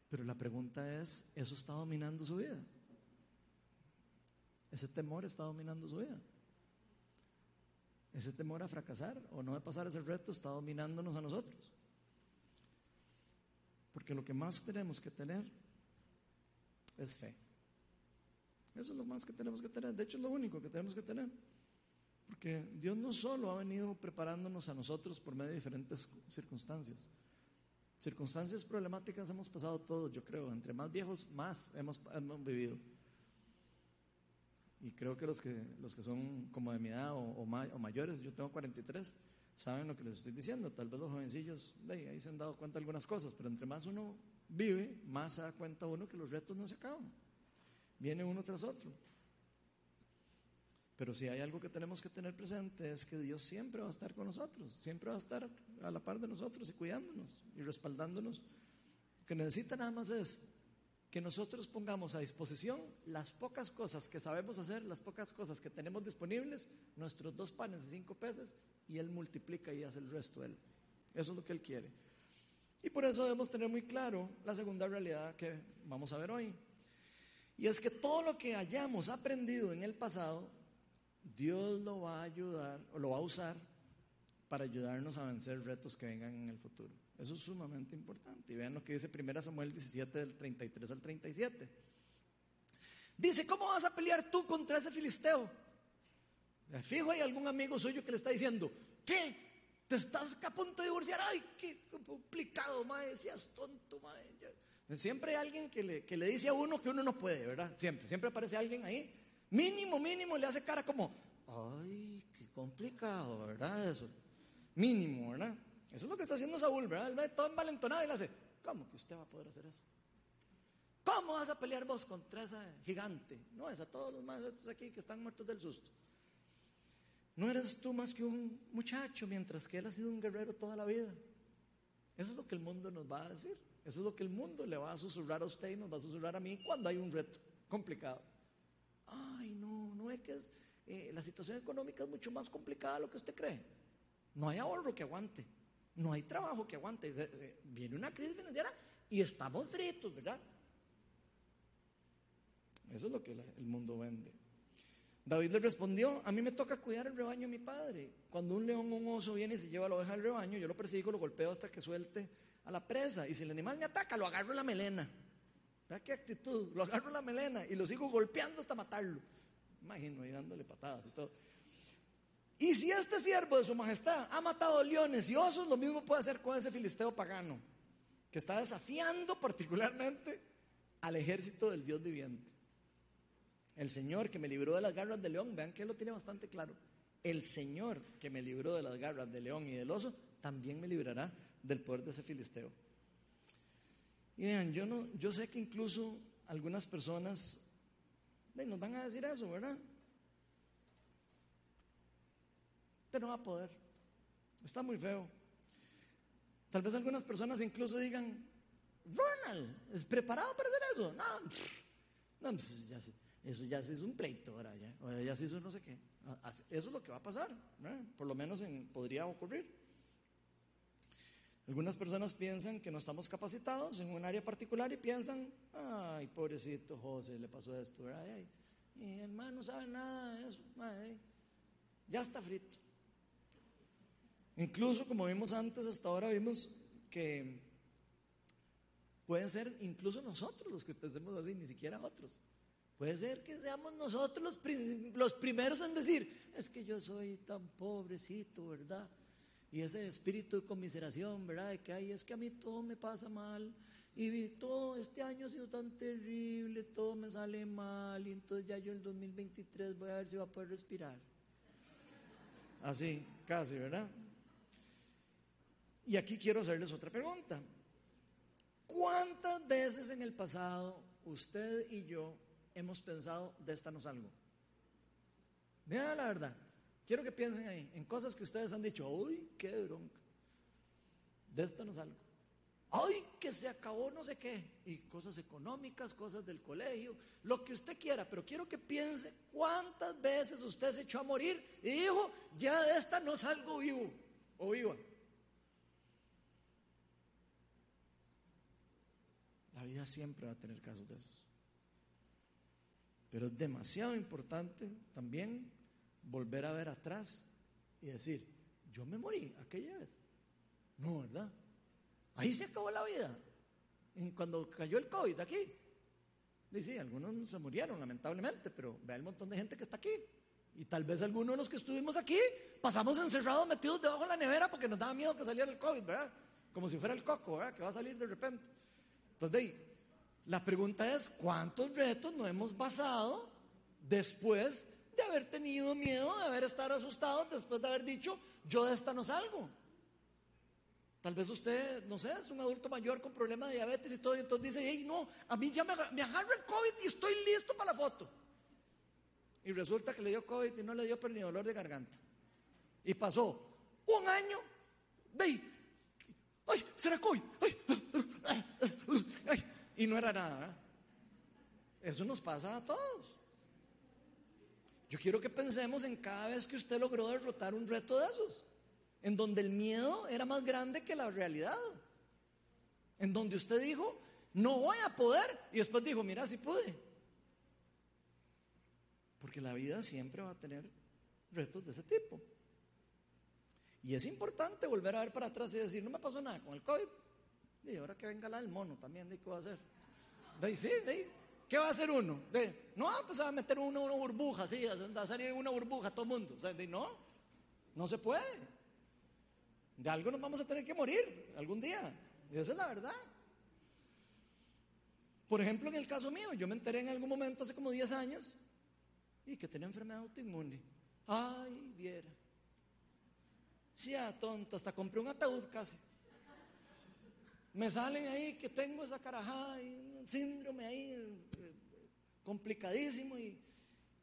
Pero la pregunta es, ¿eso está dominando su vida? Ese temor está dominando su vida. Ese temor a fracasar o no de pasar ese reto está dominándonos a nosotros. Porque lo que más tenemos que tener es fe. Eso es lo más que tenemos que tener. De hecho, es lo único que tenemos que tener. Porque Dios no solo ha venido preparándonos a nosotros por medio de diferentes circunstancias. Circunstancias problemáticas hemos pasado todos, yo creo. Entre más viejos, más hemos, vivido. Y creo que los, que los que son como de mi edad o, mayores, yo tengo 43, saben lo que les estoy diciendo. Tal vez los jovencillos ahí se han dado cuenta algunas cosas, pero entre más uno vive, más se da cuenta uno que los retos no se acaban. Viene uno tras otro. Pero si hay algo que tenemos que tener presente es que Dios siempre va a estar con nosotros, siempre va a estar a la par de nosotros y cuidándonos y respaldándonos. Lo que necesita nada más es que nosotros pongamos a disposición las pocas cosas que sabemos hacer, las pocas cosas que tenemos disponibles, nuestros dos panes y cinco peces, y Él multiplica y hace el resto de Él. Eso es lo que Él quiere. Y por eso debemos tener muy claro la segunda realidad que vamos a ver hoy. Y es que todo lo que hayamos aprendido en el pasado Dios lo va a ayudar o lo va a usar para ayudarnos a vencer retos que vengan en el futuro. Eso es sumamente importante. Y vean lo que dice 1 Samuel 17 del 33 al 37. Dice, ¿cómo vas a pelear tú contra ese filisteo? Fijo, hay algún amigo suyo que le está diciendo, ¿qué? ¿Te estás a punto de divorciar? ¡Ay, qué complicado, mae! Seas tonto, mae. Siempre hay alguien que le, que le dice a uno que uno no puede, ¿verdad? Siempre, siempre aparece alguien ahí Mínimo, mínimo le hace cara como, ay, qué complicado, ¿verdad? Eso. Mínimo, ¿verdad? Eso es lo que está haciendo Saúl, ¿verdad? Él ve todo envalentonado y le hace, ¿cómo que usted va a poder hacer eso? ¿Cómo vas a pelear vos contra esa gigante? No, es a todos los más estos aquí que están muertos del susto. No eres tú más que un muchacho, mientras que él ha sido un guerrero toda la vida. Eso es lo que el mundo nos va a decir. Eso es lo que el mundo le va a susurrar a usted y nos va a susurrar a mí cuando hay un reto complicado ay, no, no es que es, eh, la situación económica es mucho más complicada de lo que usted cree. No hay ahorro que aguante, no hay trabajo que aguante. Eh, viene una crisis financiera y estamos fritos, ¿verdad? Eso es lo que el mundo vende. David le respondió, a mí me toca cuidar el rebaño de mi padre. Cuando un león o un oso viene y se lleva la oveja del rebaño, yo lo persigo, lo golpeo hasta que suelte a la presa. Y si el animal me ataca, lo agarro en la melena. Vea qué actitud. Lo agarro la melena y lo sigo golpeando hasta matarlo. Imagino ahí dándole patadas y todo. Y si este siervo de su majestad ha matado leones y osos, lo mismo puede hacer con ese filisteo pagano, que está desafiando particularmente al ejército del Dios viviente. El Señor que me libró de las garras del león, vean que él lo tiene bastante claro. El Señor que me libró de las garras del león y del oso, también me librará del poder de ese filisteo. Y vean, yo, no, yo sé que incluso algunas personas nos van a decir eso, ¿verdad? Usted no va a poder. Está muy feo. Tal vez algunas personas incluso digan, Ronald, ¿es preparado para hacer eso? No, no pues ya, eso ya se hizo un pleito, ahora ya, ya se hizo no sé qué. Eso es lo que va a pasar, por lo menos en, podría ocurrir. Algunas personas piensan que no estamos capacitados en un área particular y piensan, ay, pobrecito José, le pasó esto, ay, mi hermano no sabe nada de eso, ya está frito. Incluso, como vimos antes, hasta ahora vimos que pueden ser incluso nosotros los que pensemos así, ni siquiera otros. Puede ser que seamos nosotros los primeros en decir, es que yo soy tan pobrecito, ¿verdad? Y ese espíritu de conmiseración, ¿verdad? De que ay, es que a mí todo me pasa mal. Y todo este año ha sido tan terrible, todo me sale mal. Y entonces ya yo el 2023 voy a ver si va a poder respirar. Así, casi, ¿verdad? Y aquí quiero hacerles otra pregunta. ¿Cuántas veces en el pasado usted y yo hemos pensado de esta algo? Vean la verdad. Quiero que piensen ahí, en cosas que ustedes han dicho, uy, qué bronca. De esto no salgo. Ay, que se acabó no sé qué. Y cosas económicas, cosas del colegio, lo que usted quiera. Pero quiero que piense cuántas veces usted se echó a morir y dijo, ya de esta no salgo vivo o viva. La vida siempre va a tener casos de esos. Pero es demasiado importante también volver a ver atrás y decir, yo me morí aquella vez. No, ¿verdad? Ahí se acabó la vida. Y cuando cayó el COVID aquí, dice, algunos se murieron lamentablemente, pero vea el montón de gente que está aquí. Y tal vez algunos de los que estuvimos aquí pasamos encerrados, metidos debajo de la nevera porque nos daba miedo que saliera el COVID, ¿verdad? Como si fuera el coco, ¿verdad? Que va a salir de repente. Entonces, la pregunta es, ¿cuántos retos nos hemos basado después de haber tenido miedo, de haber estado asustados, después de haber dicho, yo de esta no salgo? Tal vez usted, no sé, es un adulto mayor con problemas de diabetes y todo, y entonces dice, hey, no, a mí ya me, me agarra el COVID y estoy listo para la foto. Y resulta que le dio COVID y no le dio pero ni dolor de garganta. Y pasó un año de ahí, ay, será COVID, ay, y no era nada. Eso nos pasa a todos. Yo quiero que pensemos en cada vez que usted logró derrotar un reto de esos, en donde el miedo era más grande que la realidad, en donde usted dijo, no voy a poder, y después dijo, mira, si pude. Porque la vida siempre va a tener retos de ese tipo. Y es importante volver a ver para atrás y decir, no me pasó nada con el COVID. Y ahora que venga la del mono también, ¿de qué va a hacer? De sí, de ¿Qué va a hacer uno? No, pues a meter uno una burbuja, sí, a salir una burbuja todo el mundo. O sea, de, no, no se puede. De algo nos vamos a tener que morir algún día. Y esa es la verdad. Por ejemplo, en el caso mío, yo me enteré en algún momento hace como 10 años y que tenía enfermedad autoinmune. Ay, viera. Sí, a tonto, hasta compré un ataúd casi me salen ahí que tengo esa carajada y un síndrome ahí complicadísimo y,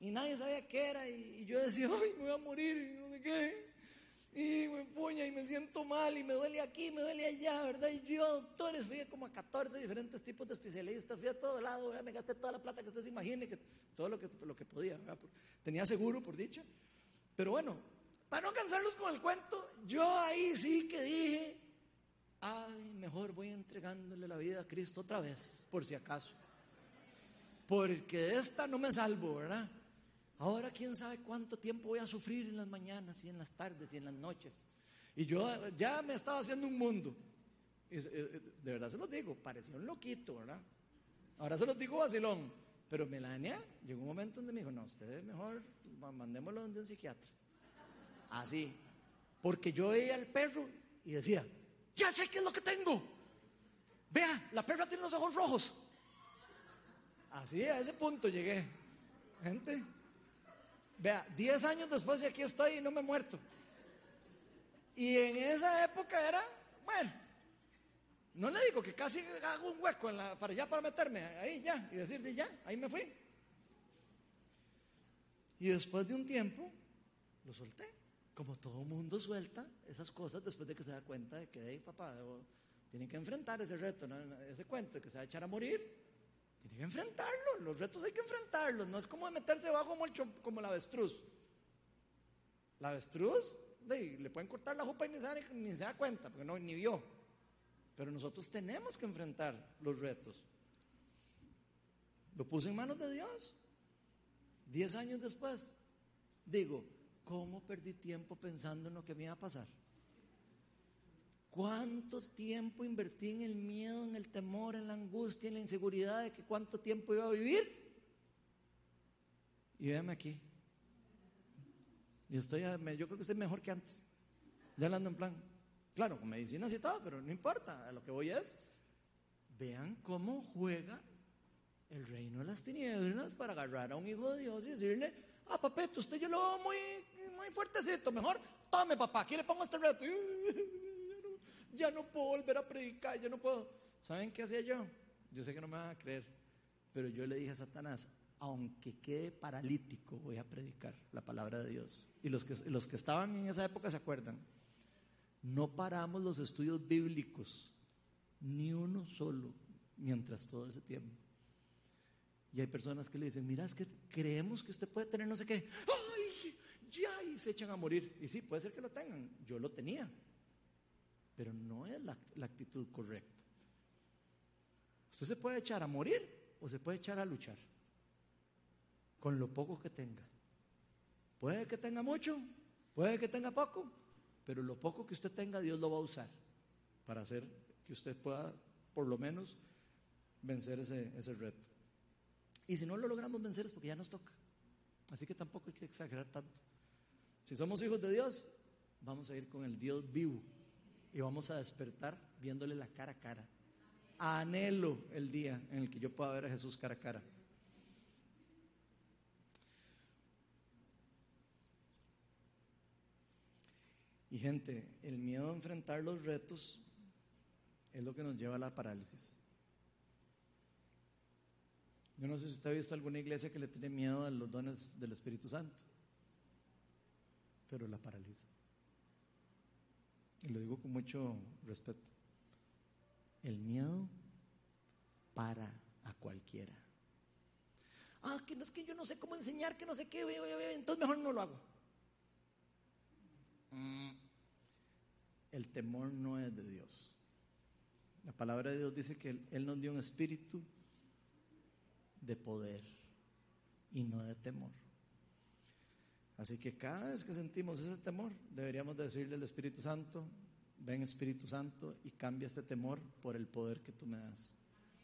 nadie sabía qué era y, yo decía, ay, me voy a morir y no sé qué. Y me puña y me siento mal y me duele aquí, me duele allá, ¿verdad? Y yo, doctores, fui como a 14 diferentes tipos de especialistas, fui a todo lado, me gasté toda la plata que usted se imagine, que, todo lo que, lo que podía, Tenía seguro, por dicha. Pero bueno, para no cansarlos con el cuento, yo ahí sí que dije, ay, mejor voy entregándole la vida a Cristo otra vez, por si acaso. Porque de esta no me salvo, ¿verdad? Ahora quién sabe cuánto tiempo voy a sufrir en las mañanas y en las tardes y en las noches. Y yo ya me estaba haciendo un mundo. De verdad se los digo, parecía un loquito, ¿verdad? Ahora se los digo vacilón. Pero Melania llegó un momento donde me dijo, no, ustedes mejor mandémoslo donde un psiquiatra. Así. Porque yo veía al perro y decía, ya sé qué es lo que tengo. Vea, la perra tiene los ojos rojos. Así, a ese punto llegué. Gente, vea, 10 años después de aquí estoy y no me he muerto. Y en esa época era, bueno, no le digo que casi hago un hueco en la, para allá para meterme ahí ya y decir, ya, ahí me fui. Y después de un tiempo, lo solté como todo mundo suelta esas cosas después de que se da cuenta de que, hey, papá, tiene que enfrentar ese reto, ese cuento que se va a echar a morir, tiene que enfrentarlo, los retos hay que enfrentarlos, no es como meterse bajo como, el la avestruz. La avestruz, le pueden cortar la jupa y ni se, ni se da cuenta, porque no, ni vio. Pero nosotros tenemos que enfrentar los retos. Lo puse en manos de Dios. Diez años después, digo, ¿Cómo perdí tiempo pensando en lo que me iba a pasar? ¿Cuánto tiempo invertí en el miedo, en el temor, en la angustia, en la inseguridad de que cuánto tiempo iba a vivir? Y véame aquí. Y estoy, yo creo que estoy mejor que antes. Ya ando en plan. Claro, con medicinas y todo, pero no importa. A lo que voy es, vean cómo juega el reino de las tinieblas para agarrar a un hijo de Dios y decirle, ah, papito, usted yo lo veo muy muy fuertecito, mejor tome papá, aquí le pongo este reto. Ya no, puedo volver a predicar, ya no puedo. ¿Saben qué hacía yo? Yo sé que no me van a creer, pero yo le dije a Satanás, aunque quede paralítico, voy a predicar la palabra de Dios. Y los que, los que estaban en esa época se acuerdan, no paramos los estudios bíblicos, ni uno solo, mientras todo ese tiempo. Y hay personas que le dicen, mira, es que creemos que usted puede tener no sé qué. ¡Ay! Ya, y se echan a morir. Y sí, puede ser que lo tengan. Yo lo tenía. Pero no es la, actitud correcta. Usted se puede echar a morir o se puede echar a luchar. Con lo poco que tenga. Puede que tenga mucho, puede que tenga poco, pero lo poco que usted tenga, Dios lo va a usar para hacer que usted pueda, por lo menos, vencer ese, ese reto. Y si no lo logramos vencer es porque ya nos toca. Así que tampoco hay que exagerar tanto. Si somos hijos de Dios, vamos a ir con el Dios vivo y vamos a despertar viéndole la cara a cara. Anhelo el día en el que yo pueda ver a Jesús cara a cara. Y gente, el miedo a enfrentar los retos es lo que nos lleva a la parálisis. Yo no sé si usted ha visto alguna iglesia que le tiene miedo a los dones del Espíritu Santo, pero la paraliza. Y lo digo con mucho respeto. El miedo para a cualquiera. Ah, que no es que yo no sé cómo enseñar, que no sé qué, entonces mejor no lo hago. Mm. El temor no es de Dios. La palabra de Dios dice que Él nos dio un espíritu de poder y no de temor. Así que cada vez que sentimos ese temor, deberíamos decirle al Espíritu Santo, ven Espíritu Santo y cambia este temor por el poder que tú me das.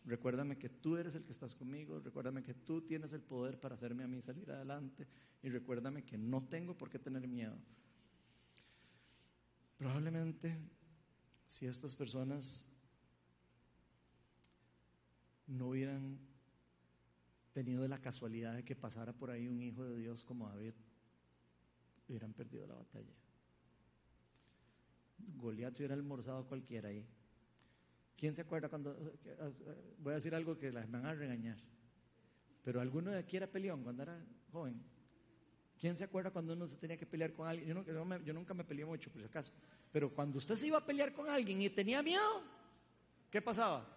Recuérdame que tú eres el que estás conmigo, recuérdame que tú tienes el poder para hacerme a mí salir adelante y recuérdame que no tengo por qué tener miedo. Probablemente si estas personas no hubieran tenido la casualidad de que pasara por ahí un hijo de Dios como David, hubieran perdido la batalla. Goliat hubiera almorzado a cualquiera ahí. ¿Quién se acuerda cuando... Voy a decir algo que las van a regañar. Pero alguno de aquí era peleón cuando era joven. ¿Quién se acuerda cuando uno se tenía que pelear con alguien? Yo, nunca me peleé mucho, por si acaso. Pero cuando usted se iba a pelear con alguien y tenía miedo, ¿qué pasaba?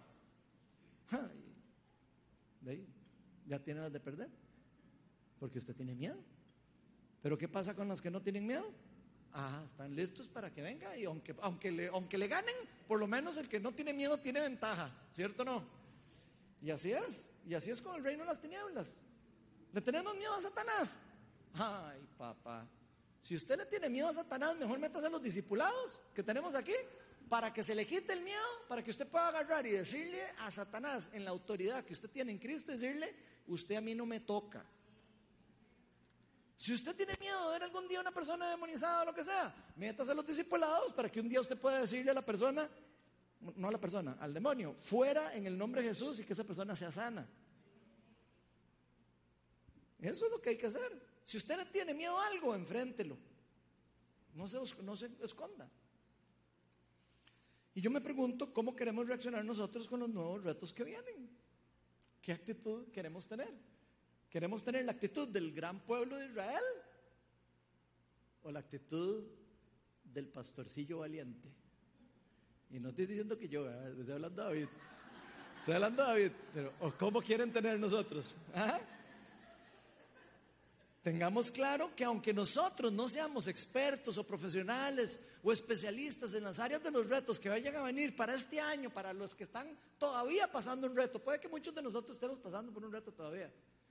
De ahí ya tiene las de perder. Porque usted tiene miedo. Pero ¿qué pasa con los que no tienen miedo? Ah, están listos para que venga y aunque, aunque, le, aunque le ganen, por lo menos el que no tiene miedo tiene ventaja, ¿cierto o no? Y así es, y así es con el reino de las tinieblas. ¿Le tenemos miedo a Satanás? Ay, papá, si usted le tiene miedo a Satanás, mejor métase a los discipulados que tenemos aquí para que se le quite el miedo, para que usted pueda agarrar y decirle a Satanás en la autoridad que usted tiene en Cristo, decirle, usted a mí no me toca. Si usted tiene miedo de ver algún día una persona demonizada o lo que sea, métase a los discipulados para que un día usted pueda decirle a la persona, no a la persona, al demonio, fuera en el nombre de Jesús y que esa persona sea sana. Eso es lo que hay que hacer. Si usted tiene miedo a algo, enfréntelo. No se, no se esconda. Y yo me pregunto cómo queremos reaccionar nosotros con los nuevos retos que vienen. ¿Qué actitud queremos tener? ¿Queremos tener la actitud del gran pueblo de Israel? ¿O la actitud del pastorcillo valiente? Y no estoy diciendo que yo, estoy hablando de David. Estoy hablando de David, pero ¿cómo quieren tener nosotros? ¿Ah? Tengamos claro que aunque nosotros no seamos expertos o profesionales o especialistas en las áreas de los retos que vayan a venir para este año, para los que están todavía pasando un reto, puede que muchos de nosotros estemos pasando por un reto todavía.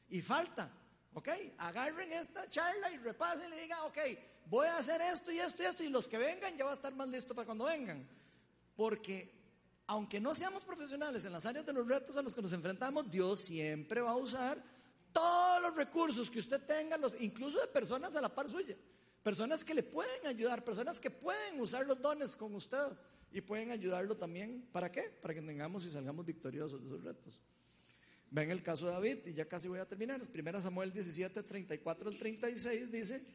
Y falta, ¿ok? Agarren esta charla y repasen y digan, ok, voy a hacer esto y esto y esto, y los que vengan ya va a estar más listo para cuando vengan. Porque aunque no seamos profesionales en las áreas de los retos a los que nos enfrentamos, Dios siempre va a usar todos los recursos que usted tenga, los, incluso de personas a la par suya, personas que le pueden ayudar, personas que pueden usar los dones con usted y pueden ayudarlo también. ¿Para qué? Para que tengamos y salgamos victoriosos de esos retos. Ven el caso de David, y ya casi voy a terminar. Es 1 Samuel 17, 34 al 36 dice,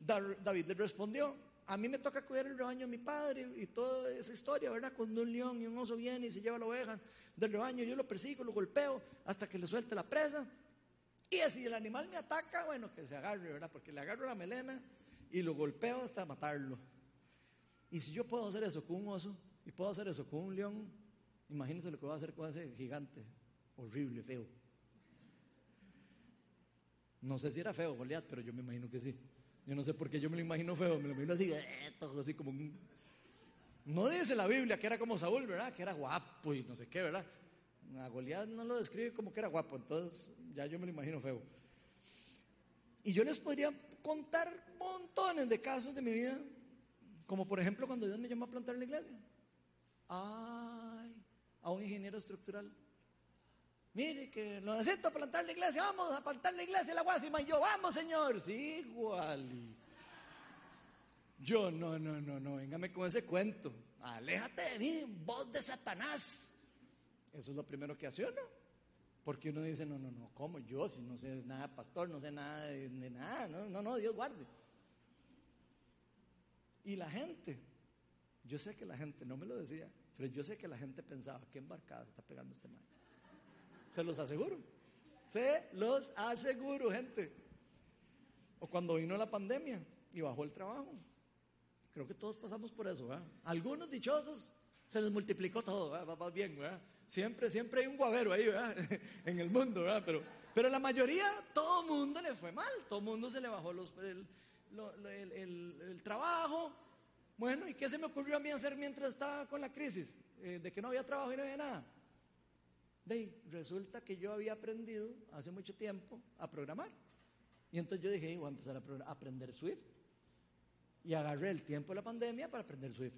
David le respondió, a mí me toca cuidar el rebaño de mi padre y toda esa historia, ¿verdad? Cuando un león y un oso vienen y se lleva la oveja del rebaño, yo lo persigo, lo golpeo hasta que le suelte la presa Y si el animal me ataca, bueno, que se agarre, ¿verdad? Porque le agarro la melena y lo golpeo hasta matarlo. Y si yo puedo hacer eso con un oso y puedo hacer eso con un león, imagínense lo que voy a hacer con ese gigante, horrible, feo. No sé si era feo Goliat, pero yo me imagino que sí. Yo no sé por qué yo me lo imagino feo, me lo imagino así, todo así como un... No dice la Biblia que era como Saúl, ¿verdad? Que era guapo y no sé qué, ¿verdad? A Goliat no lo describe como que era guapo, entonces ya yo me lo imagino feo. Y yo les podría contar montones de casos de mi vida, como por ejemplo cuando Dios me llamó a plantar la iglesia. Ay, a un ingeniero estructural. Mire que lo necesito plantar la iglesia, vamos a plantar la iglesia la Guasima. Yo, vamos, señor. Sí, igual. Yo, no, no, no, no, véngame con ese cuento. Aléjate de mí, voz de Satanás. Eso es lo primero que hace uno. Porque uno dice, no, no, no, ¿cómo yo? Si no sé nada, pastor, no sé nada de, nada. No, no, no, Dios guarde. Y la gente, yo sé que la gente, no me lo decía, pero yo sé que la gente pensaba, ¿qué embarcada se está pegando este mal? Se los aseguro. Se los aseguro, gente. O cuando vino la pandemia y bajó el trabajo. Creo que todos pasamos por eso, ¿verdad? Algunos dichosos se les multiplicó todo, ¿verdad? Va, bien, ¿verdad? Siempre, siempre hay un guavero ahí, ¿verdad? en el mundo, ¿verdad? Pero, pero la mayoría, todo el mundo le fue mal, todo el mundo se le bajó los, el, el, trabajo. Bueno, ¿y qué se me ocurrió a mí hacer mientras estaba con la crisis? Eh, de que no había trabajo y no había nada. De resulta que yo había aprendido hace mucho tiempo a programar. Y entonces yo dije, voy a empezar a aprender Swift. Y agarré el tiempo de la pandemia para aprender Swift.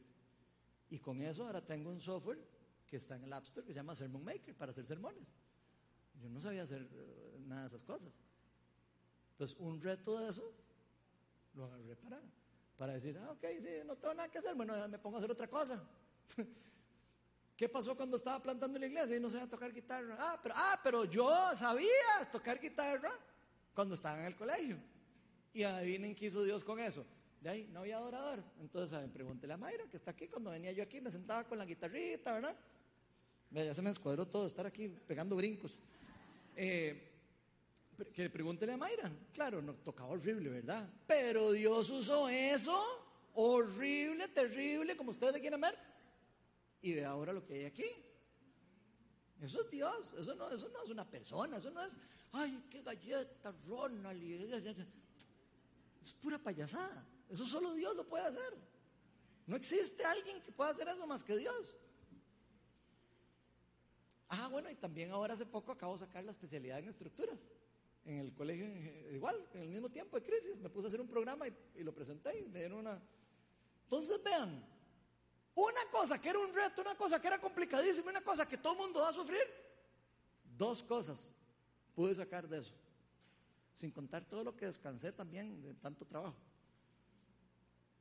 Y con eso ahora tengo un software que está en el App Store que se llama Sermon Maker para hacer sermones. Yo no sabía hacer eh, nada de esas cosas. Entonces, un reto de eso lo agarré para, para decir, ah, ok, sí, no tengo nada que hacer, bueno, me pongo a hacer otra cosa. ¿Qué pasó cuando estaba plantando la iglesia y no sabía tocar guitarra? Ah, pero, ah, pero yo sabía tocar guitarra cuando estaba en el colegio. Y adivinen qué hizo Dios con eso. De ahí no había adorador. Entonces, a pregúntele a Mayra, que está aquí. Cuando venía yo aquí, me sentaba con la guitarrita, ¿verdad? Ya se me escuadró todo, estar aquí pegando brincos. Eh, que pregúntele a Mayra. Claro, no tocaba horrible, ¿verdad? Pero Dios usó eso, horrible, terrible, como ustedes le quieren ver. Y ve ahora lo que hay aquí. Eso es Dios, eso no, eso no es una persona, eso no es, ay, qué galleta, Ronald. Es pura payasada. Eso solo Dios lo puede hacer. No existe alguien que pueda hacer eso más que Dios. Ah, bueno, y también ahora hace poco acabo de sacar la especialidad en estructuras. En el colegio, igual, en el mismo tiempo de crisis, me puse a hacer un programa y, lo presenté y me dieron una... Entonces vean, una cosa que era un reto, una cosa que era complicadísima, una cosa que todo el mundo va a sufrir, dos cosas pude sacar de eso. Sin contar todo lo que descansé también de tanto trabajo.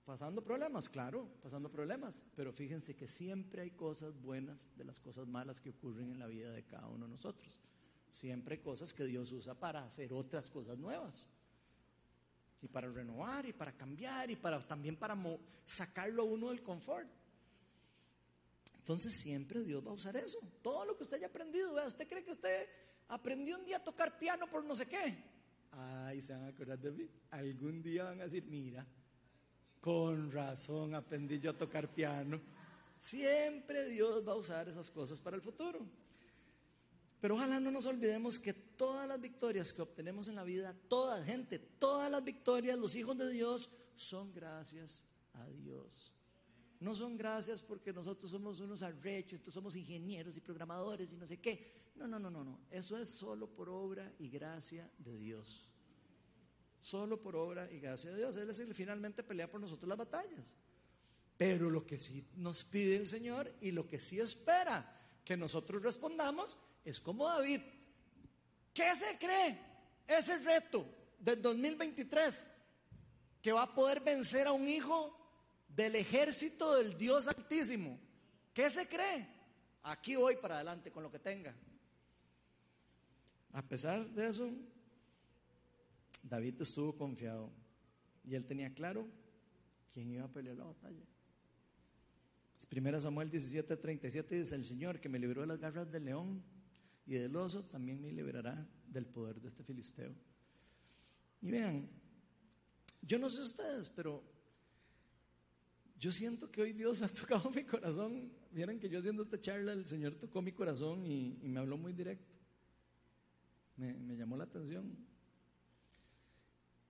Pasando problemas, claro, pasando problemas, pero fíjense que siempre hay cosas buenas de las cosas malas que ocurren en la vida de cada uno de nosotros. Siempre hay cosas que Dios usa para hacer otras cosas nuevas. Y para renovar y para cambiar y para también para sacarlo uno del confort. Entonces siempre Dios va a usar eso. Todo lo que usted haya aprendido, ¿usted cree que usted aprendió un día a tocar piano por no sé qué? Ay, se van a acordar de mí. Algún día van a decir, mira, con razón aprendí yo a tocar piano. Siempre Dios va a usar esas cosas para el futuro. Pero ojalá no nos olvidemos que todas las victorias que obtenemos en la vida, toda gente, todas las victorias, los hijos de Dios, son gracias a Dios. No son gracias porque nosotros somos unos arrechos, somos ingenieros y programadores y no sé qué. No, no, no, no, no. Eso es solo por obra y gracia de Dios. Solo por obra y gracia de Dios. Él es el que finalmente pelea por nosotros las batallas. Pero lo que sí nos pide el Señor y lo que sí espera que nosotros respondamos es como David. ¿Qué se cree ese reto del 2023? Que va a poder vencer a un hijo del ejército del Dios Altísimo. ¿Qué se cree? Aquí voy para adelante con lo que tenga. A pesar de eso, David estuvo confiado y él tenía claro quién iba a pelear la batalla. Primera Samuel 17, 37 dice, el Señor que me libró de las garras del león y del oso, también me liberará del poder de este filisteo. Y vean, yo no sé ustedes, pero yo siento que hoy Dios ha tocado mi corazón. Vieron que yo haciendo esta charla, el Señor tocó mi corazón y, me habló muy directo. Me, llamó la atención.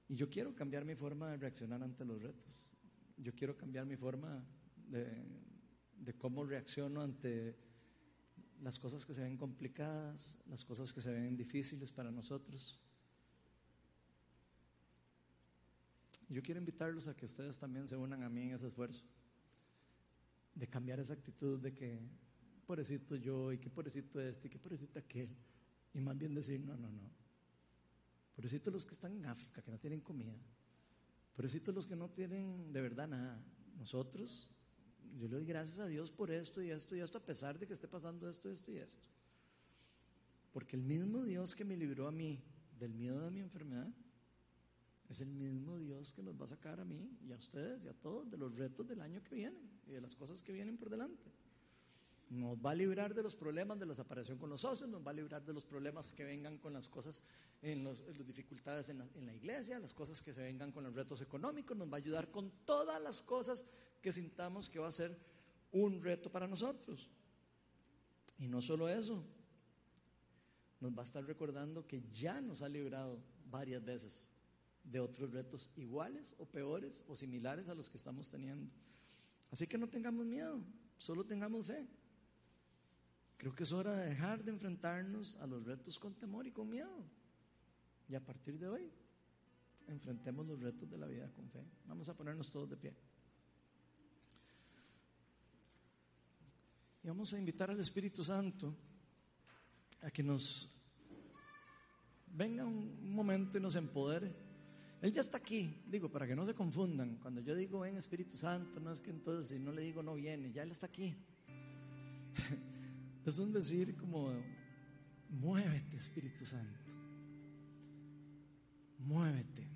Y yo quiero cambiar mi forma de reaccionar ante los retos. Yo quiero cambiar mi forma de, de cómo reacciono ante las cosas que se ven complicadas, las cosas que se ven difíciles para nosotros. Yo quiero invitarlos a que ustedes también se unan a mí en ese esfuerzo de cambiar esa actitud de que pobrecito yo y qué pobrecito este y qué pobrecito aquel y más bien decir no, no, no. Pobrecito los que están en África que no tienen comida. Pobrecito los que no tienen de verdad nada. Nosotros, yo le doy gracias a Dios por esto y esto y esto a pesar de que esté pasando esto, esto y esto. Porque el mismo Dios que me libró a mí del miedo de mi enfermedad es el mismo Dios que nos va a sacar a mí y a ustedes y a todos de los retos del año que viene y de las cosas que vienen por delante. Nos va a librar de los problemas de la separación con los socios, nos va a librar de los problemas que vengan con las cosas, en, las dificultades en la, en la iglesia, las cosas que se vengan con los retos económicos, nos va a ayudar con todas las cosas que sintamos que va a ser un reto para nosotros. Y no solo eso, nos va a estar recordando que ya nos ha librado varias veces de otros retos iguales o peores o similares a los que estamos teniendo. Así que no tengamos miedo, solo tengamos fe. Creo que es hora de dejar de enfrentarnos a los retos con temor y con miedo. Y a partir de hoy, enfrentemos los retos de la vida con fe. Vamos a ponernos todos de pie. Y vamos a invitar al Espíritu Santo a que nos venga un momento y nos empodere él ya está aquí, digo, para que no se confundan. Cuando yo digo ven Espíritu Santo, no es que entonces si no le digo no viene, ya Él está aquí. Es un decir como, muévete Espíritu Santo, muévete,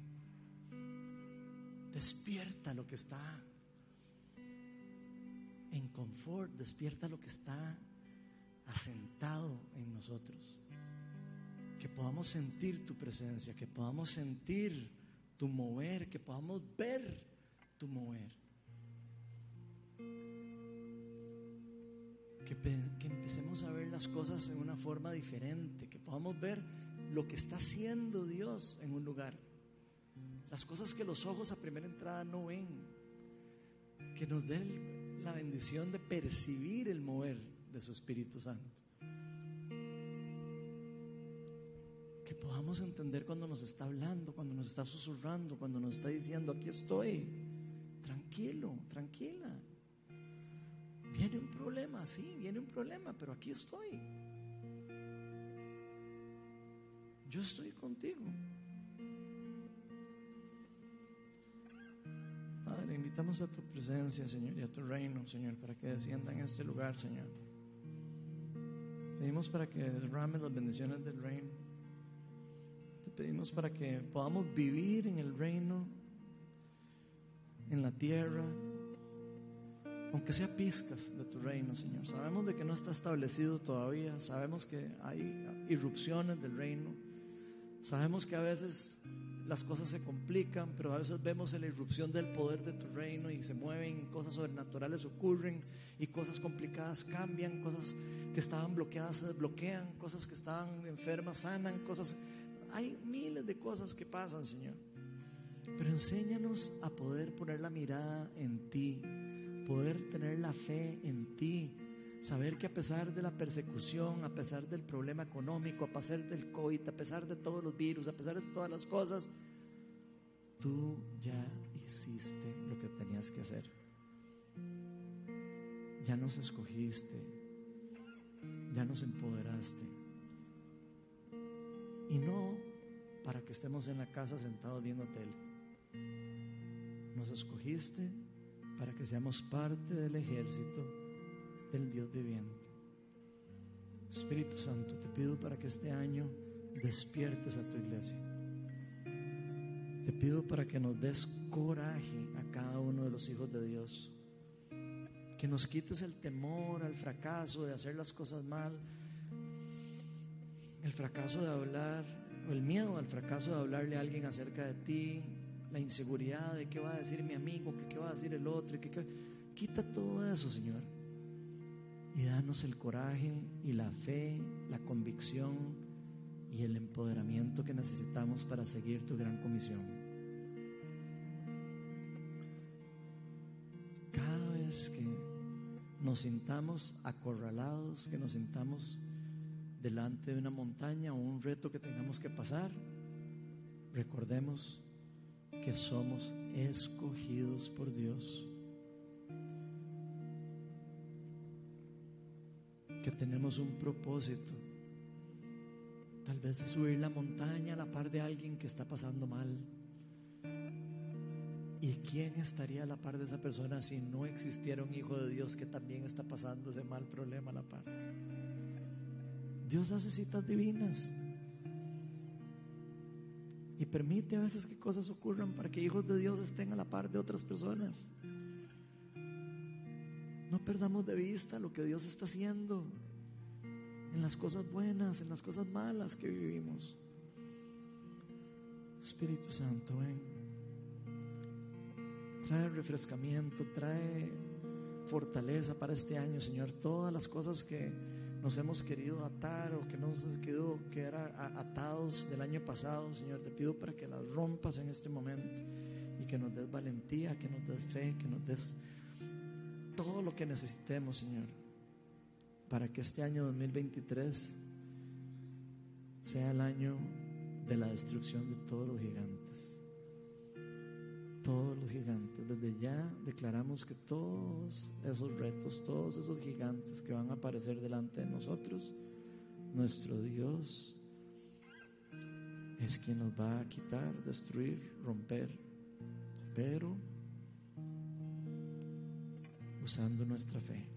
despierta lo que está en confort, despierta lo que está asentado en nosotros. Que podamos sentir tu presencia, que podamos sentir tu mover, que podamos ver tu mover. Que, que, empecemos a ver las cosas en una forma diferente, que podamos ver lo que está haciendo Dios en un lugar. Las cosas que los ojos a primera entrada no ven. Que nos dé la bendición de percibir el mover de su Espíritu Santo. Que podamos entender cuando nos está hablando, cuando nos está susurrando, cuando nos está diciendo, aquí estoy, tranquilo, tranquila. Viene un problema, sí, viene un problema, pero aquí estoy. Yo estoy contigo. Padre, invitamos a tu presencia, Señor, y a tu reino, Señor, para que descienda en este lugar, Señor. Pedimos para que derrames las bendiciones del reino pedimos para que podamos vivir en el reino, en la tierra, aunque sea pizcas de tu reino, Señor. Sabemos de que no está establecido todavía, sabemos que hay irrupciones del reino, sabemos que a veces las cosas se complican, pero a veces vemos la irrupción del poder de tu reino y se mueven, cosas sobrenaturales ocurren y cosas complicadas cambian, cosas que estaban bloqueadas se desbloquean, cosas que estaban enfermas sanan, cosas hay miles de cosas que pasan, Señor. Pero enséñanos a poder poner la mirada en ti, poder tener la fe en ti, saber que a pesar de la persecución, a pesar del problema económico, a pesar del COVID, a pesar de todos los virus, a pesar de todas las cosas, tú ya hiciste lo que tenías que hacer. Ya nos escogiste, ya nos empoderaste. Y no para que estemos en la casa sentados viendo tele. Nos escogiste para que seamos parte del ejército del Dios viviente. Espíritu Santo, te pido para que este año despiertes a tu iglesia. Te pido para que nos des coraje a cada uno de los hijos de Dios. Que nos quites el temor al fracaso de hacer las cosas mal el fracaso de hablar, o el miedo al fracaso de hablarle a alguien acerca de ti, la inseguridad de qué va a decir mi amigo, que qué va a decir el otro, que, quita todo eso, Señor. Y danos el coraje y la fe, la convicción y el empoderamiento que necesitamos para seguir tu gran comisión. Cada vez que nos sintamos acorralados, que nos sintamos delante de una montaña o un reto que tengamos que pasar, recordemos que somos escogidos por Dios, que tenemos un propósito, tal vez de subir la montaña a la par de alguien que está pasando mal. ¿Y quién estaría a la par de esa persona si no existiera un hijo de Dios que también está pasando ese mal problema a la par? Dios hace citas divinas y permite a veces que cosas ocurran para que hijos de Dios estén a la par de otras personas. No perdamos de vista lo que Dios está haciendo en las cosas buenas, en las cosas malas que vivimos. Espíritu Santo, ven. Trae refrescamiento, trae fortaleza para este año, Señor. Todas las cosas que nos hemos querido atar o que nos hemos querido quedar atados del año pasado, Señor, te pido para que las rompas en este momento y que nos des valentía, que nos des fe, que nos des todo lo que necesitemos, Señor, para que este año 2023 sea el año de la destrucción de todos los gigantes todos los gigantes. Desde ya declaramos que todos esos retos, todos esos gigantes que van a aparecer delante de nosotros, nuestro Dios es quien nos va a quitar, destruir, romper, pero usando nuestra fe.